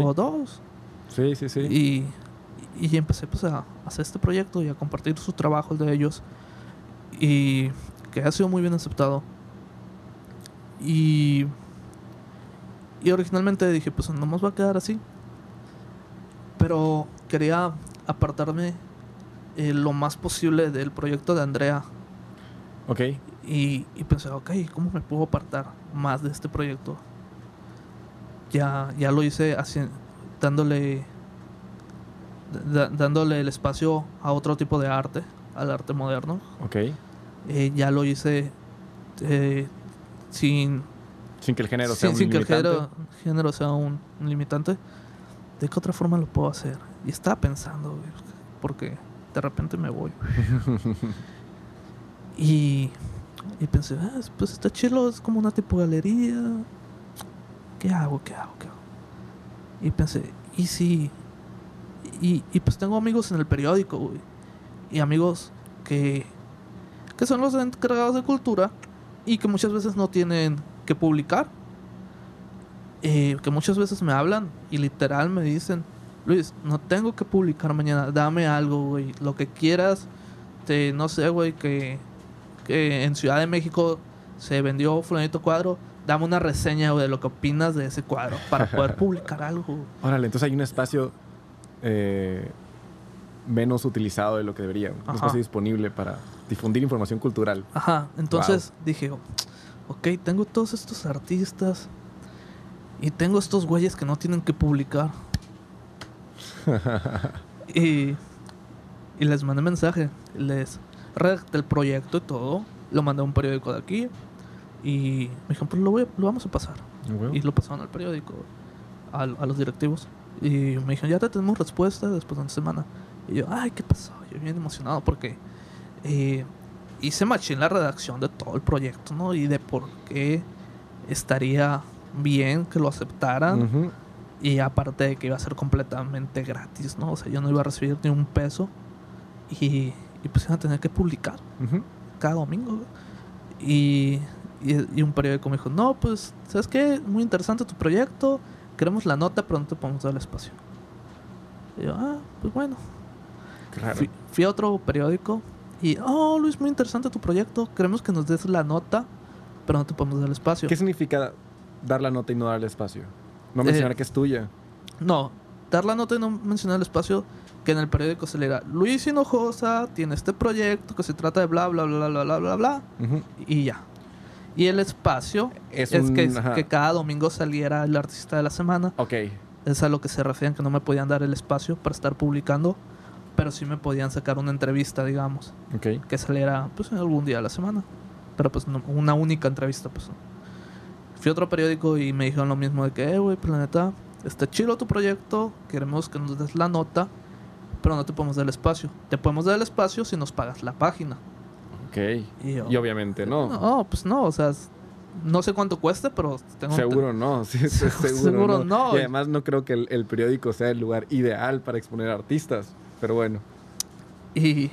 o dos.
Sí, sí, sí.
Y, y empecé pues a hacer este proyecto y a compartir su trabajo, el de ellos. Y que ha sido muy bien aceptado. Y, y originalmente dije, pues no más va a quedar así. Pero quería apartarme eh, lo más posible del proyecto de Andrea.
Ok.
Y, y pensé, ok, ¿cómo me puedo apartar más de este proyecto? Ya, ya lo hice así, dándole, da- dándole el espacio a otro tipo de arte, al arte moderno.
Ok.
Eh, ya lo hice eh, sin,
Sin que el género sea
sin,
un
sin que el
limitante.
género, género sea un, un limitante. ¿De qué otra forma lo puedo hacer? Y estaba pensando, porque de repente me voy. Y, y pensé, ah, pues está chido, es como una tipo galería. ¿Qué hago? ¿Qué hago? ¿Qué hago? Y pensé, ¿y si? Y, y pues tengo amigos en el periódico, güey. Y amigos que, que son los encargados de cultura y que muchas veces no tienen que publicar. Eh, que muchas veces me hablan y literal me dicen, Luis, no tengo que publicar mañana, dame algo, güey, lo que quieras. Te, no sé, güey, que, que en Ciudad de México se vendió fulanito cuadro, dame una reseña güey, de lo que opinas de ese cuadro para poder publicar algo.
Órale, entonces hay un espacio eh, menos utilizado de lo que debería. Un espacio disponible para difundir información cultural.
Ajá, entonces dije, ok, tengo todos estos artistas y tengo estos güeyes que no tienen que publicar. y, y les mandé mensaje, les redacté el proyecto y todo, lo mandé a un periódico de aquí Y me dijeron, pues lo, voy a- lo vamos a pasar.
Ah.
Y lo pasaron al periódico, al- a, los directivos. Y me dijeron, ya te tenemos respuesta después de una semana. Y yo, ay, ¿qué pasó? Yo bien emocionado porque eh, hice machín la redacción de todo el proyecto, ¿no? Y de por qué estaría bien que lo aceptaran.
Ujú.
Y aparte de que iba a ser completamente gratis, ¿no? O sea, yo no iba a recibir ni un peso. Y, y pues iban a tener que publicar
Ujú.
cada domingo. Y, y, y un periódico me dijo, no, pues, ¿sabes qué? Muy interesante tu proyecto. Queremos la nota, pero no te podemos dar el espacio. Y yo, ah, pues bueno.
Claro.
Fui, fui a otro periódico y, oh, Luis, muy interesante tu proyecto. Queremos que nos des la nota, pero no te podemos dar el espacio.
¿Qué significa dar la nota y no darle espacio? No
Eh,
mencionar que es tuya.
No, dar la nota y no mencionar el espacio que en el periódico se leerá. Luis Hinojosa tiene este proyecto que se trata de bla, bla, bla, bla, bla, bla, bla, y ya. Y el espacio
Es,
es,
un-
que, cada domingo saliera el artista de la semana.
Ok.
Es a lo que se refieren que no me podían dar el espacio para estar publicando, pero sí me podían sacar una entrevista, digamos,
Ok.
que saliera pues algún día de la semana. Pero pues no- una única entrevista, pues. Fui a otro periódico y me dijeron lo mismo de que, eh, güey, pues la neta, está chido tu proyecto, queremos que nos des la nota, pero no te podemos dar el espacio. Te podemos dar el espacio si nos pagas la página.
Ok.
Y yo,
Y obviamente no.
no, pues no, o sea, no sé cuánto cueste, pero tengo
Seguro no, sí, seguro,
Seguro no.
Y además no creo que el, el periódico sea el lugar ideal para exponer artistas. Pero bueno.
Y,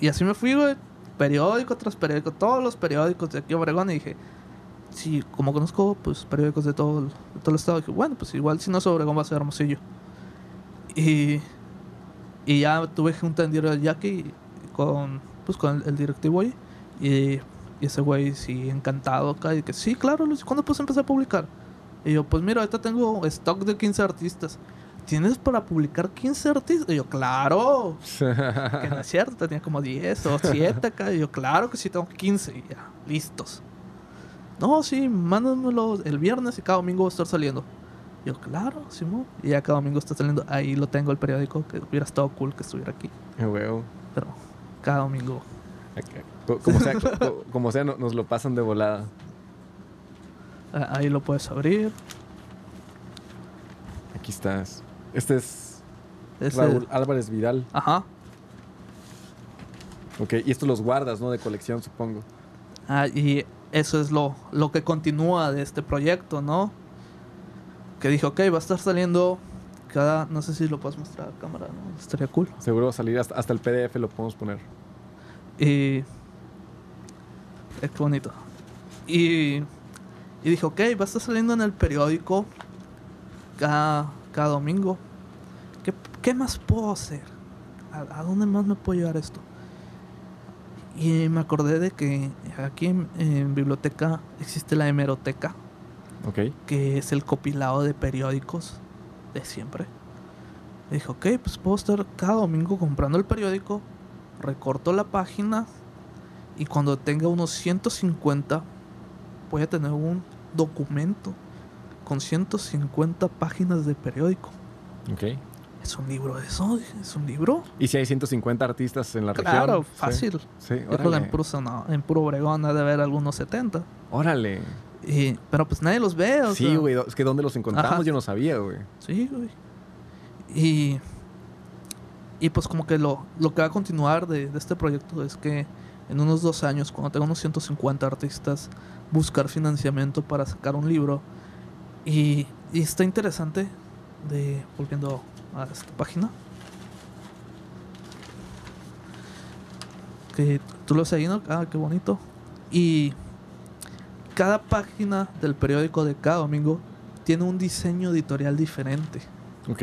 y así me fui, güey. Periódico tras periódico, todos los periódicos de aquí a Obregón. Y dije, sí, como conozco, pues periódicos de todo, de todo el estado, dije, bueno, pues igual si no es Obregón va a ser Hermosillo. Y, y ya tuve junta en Diario Yaqui con, pues, con el, el directivo ahí. Y, y ese güey, sí, encantado acá. Y que, sí, claro, Luis, ¿cuándo puedes empezar a publicar? Y yo, pues mira, ahorita tengo stock de 15 artistas. ¿Tienes para publicar 15 artistas? Y yo, claro. Que no es cierto, tenía como 10 o 7 acá. Y yo, claro que sí, tengo 15 y ya, listos. No, sí, mándamelo el viernes y cada domingo va a estar saliendo. Yo, claro, Simón. Y ya cada domingo está saliendo. Ahí lo tengo el periódico, que hubiera estado cool que estuviera aquí.
Qué huevo.
Pero cada domingo.
Co- Como sea, como nos lo pasan de volada.
ah, Ahí lo puedes abrir.
Aquí estás. Este es
Es
Raúl Álvarez Vidal.
Ajá.
Ok, y estos los guardas, ¿no? De colección, supongo.
Ah, y eso es lo, lo que continúa de este proyecto, ¿no? Que dije, ok, va a estar saliendo cada... No sé si lo puedes mostrar a cámara, ¿no? Estaría cool.
Seguro va a salir hasta, hasta el PDF lo podemos poner.
Y... Es que bonito. Y... Y dije, ok, va a estar saliendo en el periódico cada, cada domingo. ¿Qué, qué más puedo hacer? ¿A, a dónde más me puedo llevar esto? Y me acordé de que aquí en, en biblioteca existe la hemeroteca, que es el compilado de periódicos de siempre. Y dije, ok, pues puedo estar cada domingo comprando el periódico, recorto la página y cuando tenga unos 150 voy a tener un documento con 150 páginas de periódico.
Ok.
¿Es un libro eso? ¿Es un libro?
¿Y si hay 150 artistas en la región?
Claro,
Sí.
fácil.
Sí,
Yo creo que en puro, Sona- en puro Obregón ha de haber algunos 70.
Órale.
Y, pero pues nadie los ve. o
Sí, güey. Es que ¿dónde los encontramos?
Ajá.
Yo no sabía, güey.
Sí, güey. Y, y pues como que lo, lo que va a continuar de, de este proyecto es que en unos dos años, cuando tenga unos 150 artistas, buscar financiamiento para sacar un libro. Y, y está interesante, de volviendo a esta página, que tú lo ahí, ¿no? Ah, qué bonito. Y cada página del periódico de cada domingo tiene un diseño editorial diferente.
Ok.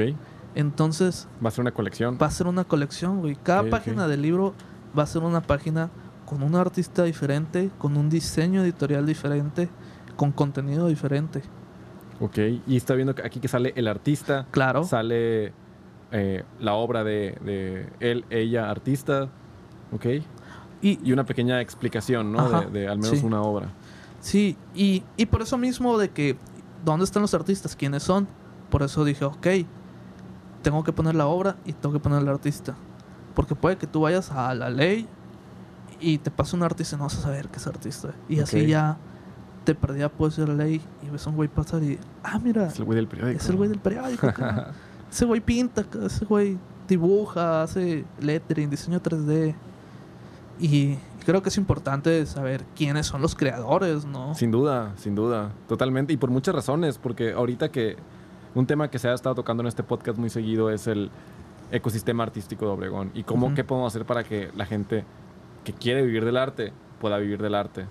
Entonces
Va a ser una colección.
va a ser una colección, güey. Cada página del libro va a ser una página con un artista diferente, con un diseño editorial diferente, con contenido diferente.
Ok. Y está viendo que aquí que sale el artista.
Claro.
Sale eh, la obra de, de él, ella, artista. Ok.
Y,
Y una pequeña explicación, ¿no?
Ajá,
De, de al menos
sí.
una obra.
Sí, y, y por eso mismo de que, ¿dónde están los artistas? ¿Quiénes son? Por eso dije, ok, tengo que poner la obra y tengo que poner el artista. Porque puede que tú vayas a la ley y te pase un artista y no vas a saber que es artista. Y así ya de perdida puedes ir a la ley y ves a un güey pasar y, ah, mira,
Es el güey del periódico.
es el güey del periódico. acá. ese güey pinta, acá, ese güey dibuja, hace lettering, diseño 3D. Y creo que es importante saber quiénes son los creadores, ¿no?
Sin duda, sin duda, totalmente. Y por muchas razones, porque ahorita que un tema que se ha estado tocando en este podcast muy seguido es el ecosistema artístico de Obregón. Y cómo, qué podemos hacer para que la gente que quiere vivir del arte pueda vivir del arte.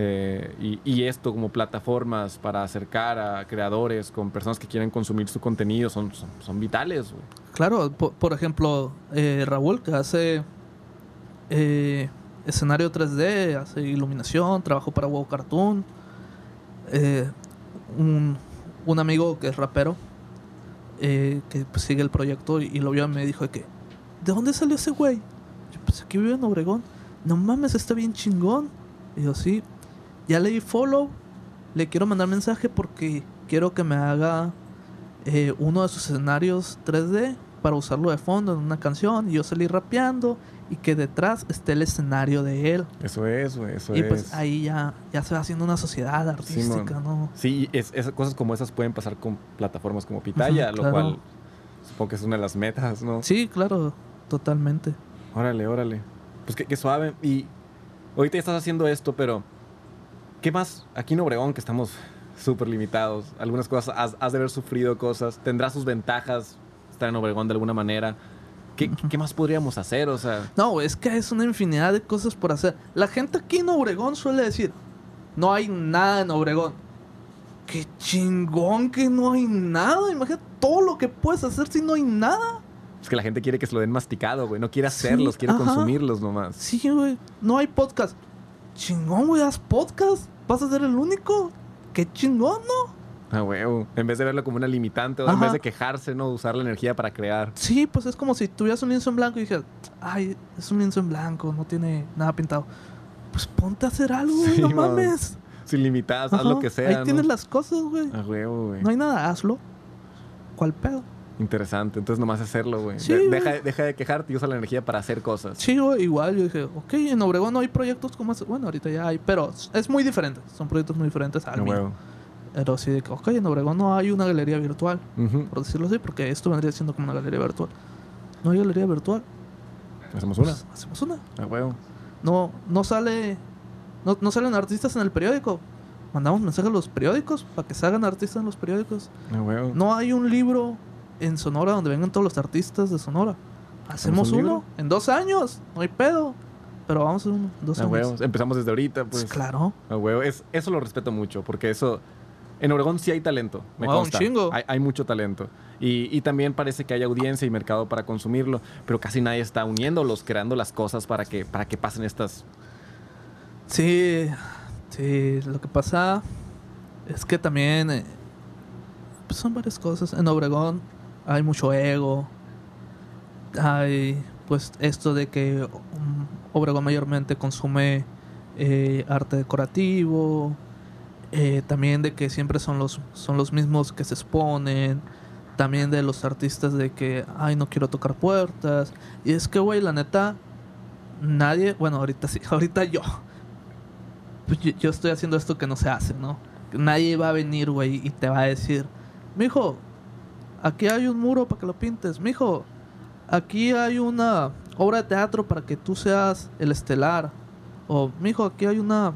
Eh, y, esto como plataformas para acercar a creadores con personas que quieren consumir su contenido son, son, vitales.
Claro, po- por, ejemplo, eh, Raúl que hace eh, escenario 3D, hace iluminación, trabajó para WoW Cartoon. Eh, un, un amigo que es rapero, que pues, sigue el proyecto y, lo vio y me dijo que, ¿de dónde salió ese güey? Yo, pues aquí vive en Obregón. No mames, está bien chingón. Y yo, sí, ya le di follow, le quiero mandar mensaje porque quiero que me haga eh, uno de sus escenarios 3D para usarlo de fondo en una canción y yo salí rapeando y que detrás esté el escenario de él.
Eso es, güey, eso
y
es.
pues ahí ya, ya se va haciendo una sociedad artística, ¿no?
Sí, es, es- cosas como esas pueden pasar con plataformas como Pitaya, lo
claro.
cual supongo que es una de las metas, ¿no?
Sí, claro, totalmente.
Órale, órale. Pues qué, qué suave. Y ahorita ya estás haciendo esto, pero ¿qué más? Aquí en Obregón, que estamos súper limitados, algunas cosas, has, has de haber sufrido cosas, tendrá sus ventajas estar en Obregón de alguna manera. ¿Qué, más podríamos hacer? O sea,
No, es que es una infinidad de cosas por hacer. La gente aquí en Obregón suele decir, no hay nada en Obregón. Qué chingón que no hay nada. Imagínate todo lo que puedes hacer si no hay nada.
es que la gente quiere que se lo den masticado, güey. No quiere
Sí,
hacerlos, quiere
ajá.
consumirlos nomás.
Sí, güey. No hay podcast. Chingón, güey, haz podcast. Vas a ser el único. Qué chingón, ¿no?
Ah, huevo. En vez de verlo como una limitante, o en vez de quejarse, ¿no? Usar la energía para crear.
Sí, pues es como si tuvieras un lienzo en blanco y dijeras, ay, es un lienzo en blanco, no tiene nada pintado. Pues ponte a hacer algo, güey,
Sí,
no
man.
mames.
Sin limitadas, haz lo que sea.
Ahí
¿no?
tienes las cosas, güey.
Ah, huevo, güey.
No hay nada, hazlo. ¿Cuál pedo?
Interesante. Entonces nomás hacerlo, güey.
Sí,
De-
güey.
deja, deja de quejarte y usa la energía para hacer cosas.
Sí, güey, igual yo dije, ok, en Obregón no hay proyectos como ese. Bueno, ahorita ya hay, pero es muy diferente. Son proyectos muy diferentes al
Ah,
mío.
huevo.
Pero sí, de que, ok, en Obregón no hay una galería virtual, por decirlo así, porque esto vendría siendo como una galería virtual. No hay galería virtual.
Hacemos una.
Pues, hacemos una.
Ah, huevo.
No, no sale. No, no salen artistas en el periódico. Mandamos mensajes a los periódicos para que se hagan artistas en los periódicos.
Ah, huevo.
No hay un libro en Sonora donde vengan todos los artistas de Sonora. Hacemos
un
uno
libro?
en dos años. No hay pedo. Pero vamos a uno en dos años.
Empezamos desde ahorita,
Pues
pues.
claro.
A huevo. Es, eso lo respeto mucho, porque eso. En Obregón sí hay talento. Me
Wow, un
consta.
chingo.
Hay, hay mucho talento. Y, y también parece que hay audiencia y mercado para consumirlo, pero casi nadie está uniéndolos, creando las cosas para que, para que pasen estas.
Sí, sí. Lo que pasa es que también eh, pues son varias cosas. En Obregón hay mucho ego. Hay pues esto de que um, Obregón mayormente consume eh, arte decorativo. eh, también de que siempre son los, son los mismos que se exponen. También de los artistas de que, ay, no quiero tocar puertas. Y es que, güey, la neta, nadie, bueno, ahorita sí, ahorita yo. Pues yo, yo estoy haciendo esto que no se hace, ¿no? Nadie va a venir, güey, y te va a decir, mijo, aquí hay un muro para que lo pintes, mijo, aquí hay una obra de teatro para que tú seas el estelar, o mijo, aquí hay una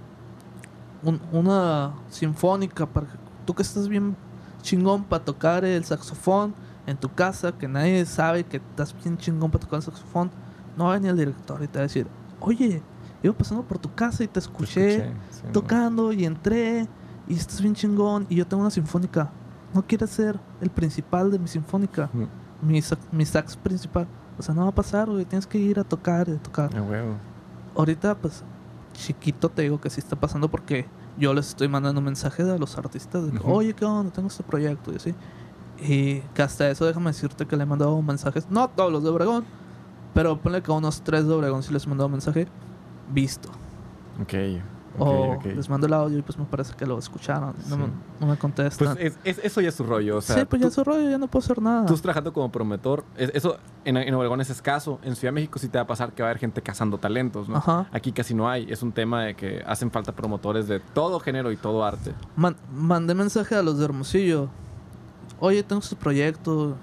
un- una sinfónica para que tú que estás bien chingón para tocar el saxofón en tu casa, que nadie sabe que estás bien chingón para tocar el saxofón, no va a venir el director y te va a decir, oye, iba pasando por tu casa y te escuché,
Escuché, sí, ¿no?
tocando y entré y estás bien chingón y yo tengo una sinfónica. ¿No quieres ser el principal de mi sinfónica? Mi, sax- mi sax principal. O sea, no va a pasar, güey. Tienes que ir a tocar y a tocar.
Ah, huevo.
Ahorita, pues, chiquito te digo que sí está pasando porque yo les estoy mandando mensajes a los artistas de que, oye, ¿qué onda? Tengo este proyecto y así. Y que hasta eso déjame decirte que le he mandado mensajes, no todos los de Obregón, pero ponle que a unos tres de Obregón sí les he mandado mensaje visto.
Ok.
O les mando el audio y pues me parece que lo escucharon. No, me, no me contestan.
Pues es- es- eso ya es su rollo. O sea,
sí, pues ya es su rollo, ya no puedo hacer nada.
Tú estás trabajando como promotor. es- Eso en, en Obregón es escaso. En Ciudad de México sí te va a pasar que va a haber gente cazando talentos, ¿no?
Ajá.
Aquí casi no hay. Es un tema de que hacen falta promotores de todo género y todo arte.
Man- mandé mensaje a los de Hermosillo. Oye, tengo este proyecto.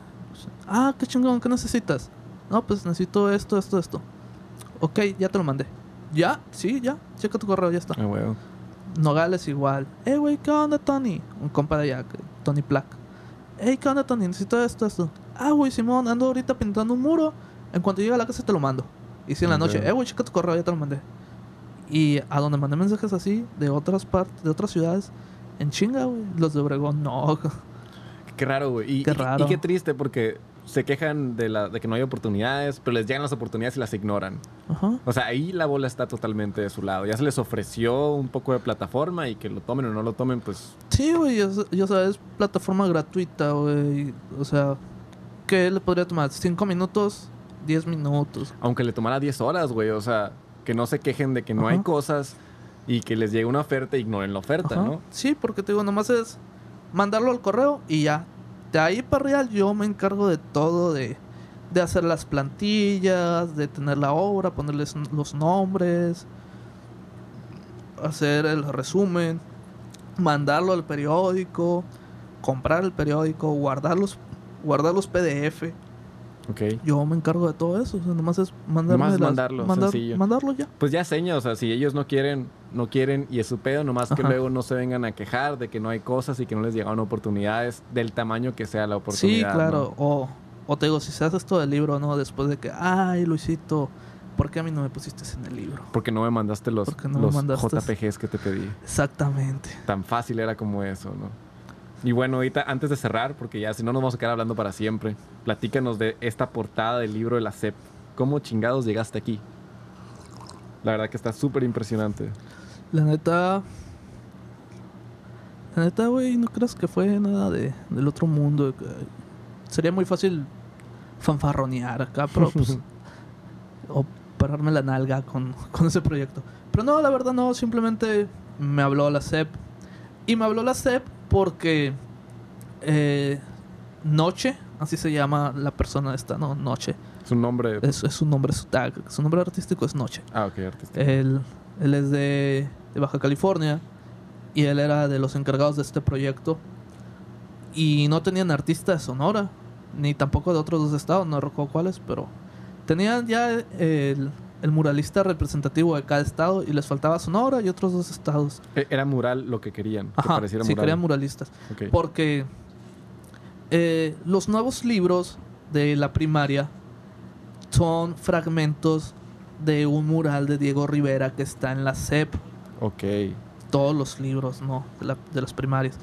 Ah, qué chingón, ¿qué necesitas? No, pues necesito esto, esto, esto. Ok, ya te lo mandé. ¿Ya? Sí, ya. Checa tu correo, ya está.
Ah, huevo.
Nogales igual. Eh, güey, ¿qué onda, Tony? Un compa de allá, Tony Plack. Hey, ¿qué onda, Tony? Necesito esto, esto. Ah, güey, Simón, ando ahorita pintando un muro. En cuanto llegue a la casa te lo mando. Y si en la noche, eh, güey, checa tu correo, ya te lo mandé. Y a donde mandé mensajes así, de otras partes, de otras ciudades, en chinga, güey. Los de Obregón, no.
Qué raro, güey. Y,
Qué
y-
raro.
Y, qué triste porque se quejan de, la, de que no hay oportunidades, pero les llegan las oportunidades y las ignoran.
Ajá.
O sea, ahí la bola está totalmente de su lado. Ya se les ofreció un poco de plataforma y que lo tomen o no lo tomen, pues
Sí, güey, ya sabes, plataforma gratuita, güey. O sea, ¿qué le podría tomar? ¿Cinco minutos? ¿Diez minutos?
aunque le tomara 10 horas, güey. O sea, que no se quejen de que no hay cosas y que les llegue una oferta e ignoren la oferta,
Ajá.
¿no?
Sí, porque te digo, nomás es mandarlo al correo y ya. De ahí para real yo me encargo de todo, de, de hacer las plantillas, de tener la obra, ponerles los nombres, hacer el resumen, mandarlo al periódico, comprar el periódico, guardar los, guardar los PDF. Yo me encargo de todo eso, o sea, nomás es mandarme
Nomás
las-
mandarlo,
mandar-
sencillo.
mandarlo ya.
Pues ya seña, o sea, si ellos no quieren, no quieren y es su pedo, nomás que luego no se vengan a quejar de que no hay cosas y que no les llegaron oportunidades del tamaño que sea la
Sí,
oportunidad.
claro.
¿no?
O, o te digo, si se hace esto del libro, ¿no? Después de que, ay, Luisito, ¿por qué a mí no me pusiste en el libro?
Porque no me mandaste los,
me
los
mandaste.
JPGs que te pedí.
Exactamente.
Tan fácil era como eso, ¿no? Y bueno, ahorita antes de cerrar, porque ya si no nos vamos a quedar hablando para siempre, platícanos de esta portada del libro de la SEP. ¿Cómo chingados llegaste aquí? La verdad que está súper impresionante.
La neta. La neta, güey, no creas que fue nada de, del otro mundo. sería muy fácil fanfarronear acá, pero pues. o pararme la nalga con, con ese proyecto. Pero no, la verdad no, simplemente me habló la CEP. Y me habló la CEP porque. eh, Noche, así se llama la persona esta, ¿no? Noche.
Es un nombre...
Es, es su nombre, su tag. Su nombre artístico es Noche.
Ah, ok, artista.
Él, él es de, de Baja California y él era de los encargados de este proyecto. Y no tenían artista de Sonora, ni tampoco de otros dos estados, no recuerdo cuáles, pero tenían ya el, el muralista representativo de cada estado y les faltaba Sonora y otros dos estados.
E- Era mural lo que querían, que
Ajá,
pareciera
sí,
mural.
querían muralistas. Porque eh, los nuevos libros de la primaria son fragmentos de un mural de Diego Rivera que está en la CEP.
Ok.
Todos los libros, ¿no? De, la- de las primarias.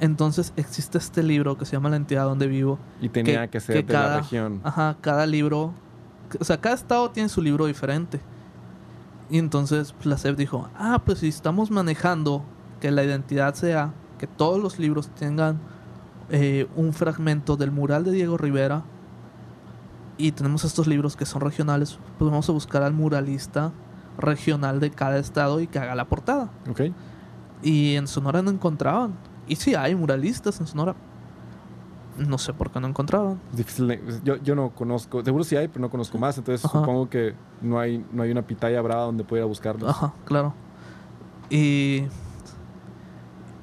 Entonces existe este libro que se llama La entidad donde vivo.
Y tenía que, ser de la región.
Ajá, cada libro. O sea, cada estado tiene su libro diferente. Y entonces pues, la CEP dijo: Ah, pues si estamos manejando que la identidad sea que todos los libros tengan eh, un fragmento del mural de Diego Rivera. Y tenemos estos libros que son regionales, pues vamos a buscar al muralista regional de cada estado y que haga la portada.
Ok.
Y en Sonora no encontraban. Y sí hay muralistas en Sonora. No sé por qué no encontraban.
Es difícil. de- Yo, yo no conozco. Seguro sí hay, pero no conozco más. Entonces
Ajá.
supongo que no hay, no hay una pitaya brava donde pueda buscarlos.
Ajá, claro. Y,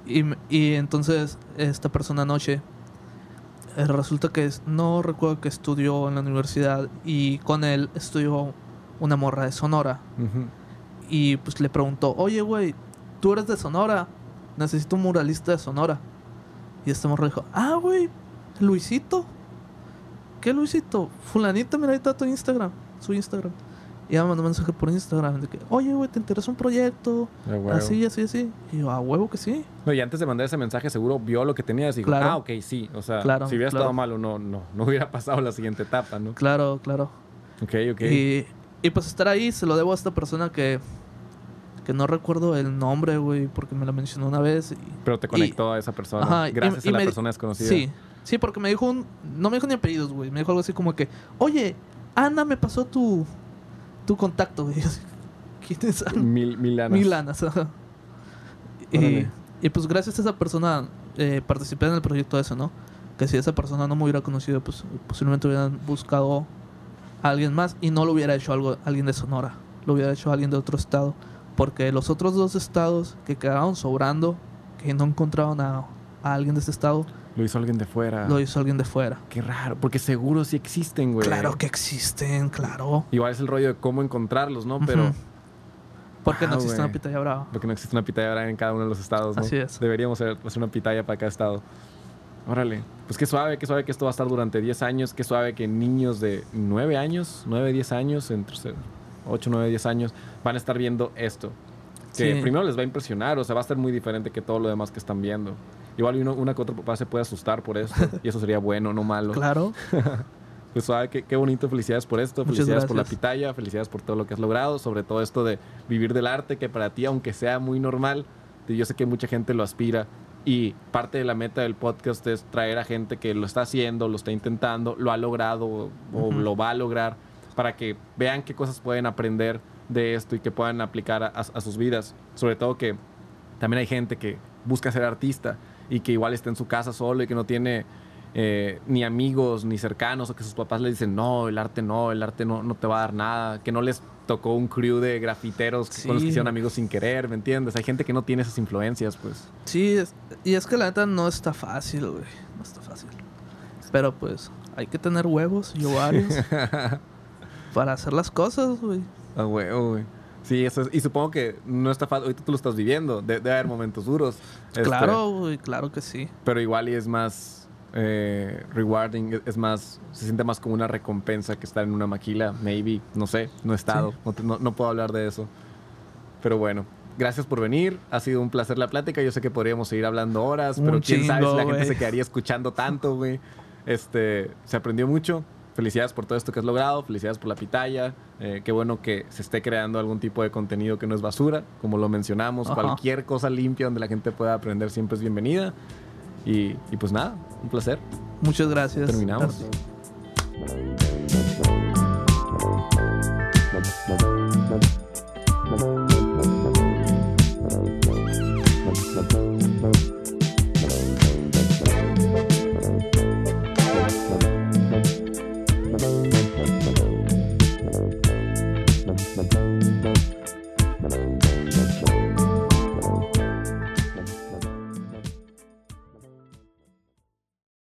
y, y entonces esta persona anoche eh, resulta que no recuerdo que estudió en la universidad y con él estudió una morra de Sonora. Y pues le preguntó, oye, güey, tú eres de Sonora, necesito un muralista de Sonora. Y esta morra dijo, ah, güey, Luisito. ¿Qué Luisito? Fulanita, mira ahí está tu Instagram, su Instagram. Y ella me mandó un mensaje por Instagram de que, oye, güey, ¿te interesa un proyecto?
Ah.
Así, así, así. Y yo, a huevo que sí.
No, y antes de mandar ese mensaje, seguro vio lo que tenías y dijo,
Claro.
ah, ok, sí. O sea,
Claro,
si hubiera
claro.
estado malo, no, no, no hubiera pasado la siguiente etapa, ¿no?
Claro, claro.
Ok, ok.
Y, y pues estar ahí se lo debo a esta persona que, que no recuerdo el nombre, güey, porque me la mencionó una vez. Y,
Pero te conectó a esa persona.
Ajá,
gracias
y
a la
me
persona desconocida.
Sí, sí, porque me dijo un. No me dijo ni apellidos, güey. Me dijo algo así como que, oye, Ana me pasó tu, tu contacto, güey. ¿Quién es Ana?
Mil, mil lanas.
Mil Anas, ajá. Y, y pues gracias a esa persona eh, participé en el proyecto ese, ¿no? Que si esa persona no me hubiera conocido, pues posiblemente hubieran buscado a alguien más y no lo hubiera hecho algo, alguien de Sonora, lo hubiera hecho alguien de otro estado. Porque los otros dos estados que quedaron sobrando, que no encontraron a, a alguien de ese estado,
Lo hizo alguien de fuera.
lo hizo alguien de fuera.
Qué raro, porque seguro sí existen, güey.
Claro que existen, claro.
Igual es el rollo de cómo encontrarlos, ¿no? Pero.
Porque no existe una pitaya brava.
porque no existe una pitaya ahora en cada uno de los estados, ¿no?
Así es.
Deberíamos hacer hacer una pitaya para cada estado. Órale. Pues qué suave, qué suave que esto va a estar durante 10 años. Qué suave que niños de 9 años, 9, 10 años, entre 8, 9, 10 años, van a estar viendo esto. Que
Sí.
primero les va a impresionar, o sea, va a estar muy diferente que todo lo demás que están viendo. Igual uno, una que otra papá se puede asustar por esto, y eso sería bueno, no malo.
Claro.
Pues suave, qué, qué bonito, felicidades por esto,
Muchas
felicidades por la pitaya, felicidades por todo lo que has logrado, sobre todo esto de vivir del arte, que para ti, aunque sea muy normal, yo sé que mucha gente lo aspira y parte de la meta del podcast es traer a gente que lo está haciendo, lo está intentando, lo ha logrado o
Ujú.
lo va a lograr, para que vean qué cosas pueden aprender de esto y que puedan aplicar a, a- a sus vidas. Sobre todo que también hay gente que busca ser artista y que igual está en su casa solo y que no tiene eh, ni amigos ni cercanos o que sus papás le dicen no, el arte no, el arte no, no te va a dar nada, que no les tocó un crew de grafiteros con los que hicieron amigos sin querer, ¿me entiendes? Hay gente que no tiene esas influencias, pues.
Sí, es- y es que la neta no está fácil, güey. No está fácil. Pero pues hay que tener huevos y ovarios para hacer las cosas, güey.
Ah, huevo, güey. Sí, eso es- y supongo que no está fácil, ahorita tú lo estás viviendo, de- debe haber momentos duros. este,
Claro, güey, claro que sí.
pero igual y es más eh, rewarding, es- es más, se siente más como una recompensa que estar en una maquila, maybe, no sé, no he estado,
Sí.
no, te- no- no puedo hablar de eso. Pero bueno, gracias por venir, ha sido un placer la plática, yo sé que podríamos seguir hablando horas,
Un
pero quién sabe si la gente se quedaría escuchando tanto, güey. Este, se aprendió mucho. Felicidades por todo esto que has logrado, felicidades por la pitaya. eh, qué bueno que se esté creando algún tipo de contenido que no es basura, como lo mencionamos.
Ajá.
Cualquier cosa limpia donde la gente pueda aprender siempre es bienvenida. Y, y pues nada, un placer.
Muchas gracias.
Terminamos.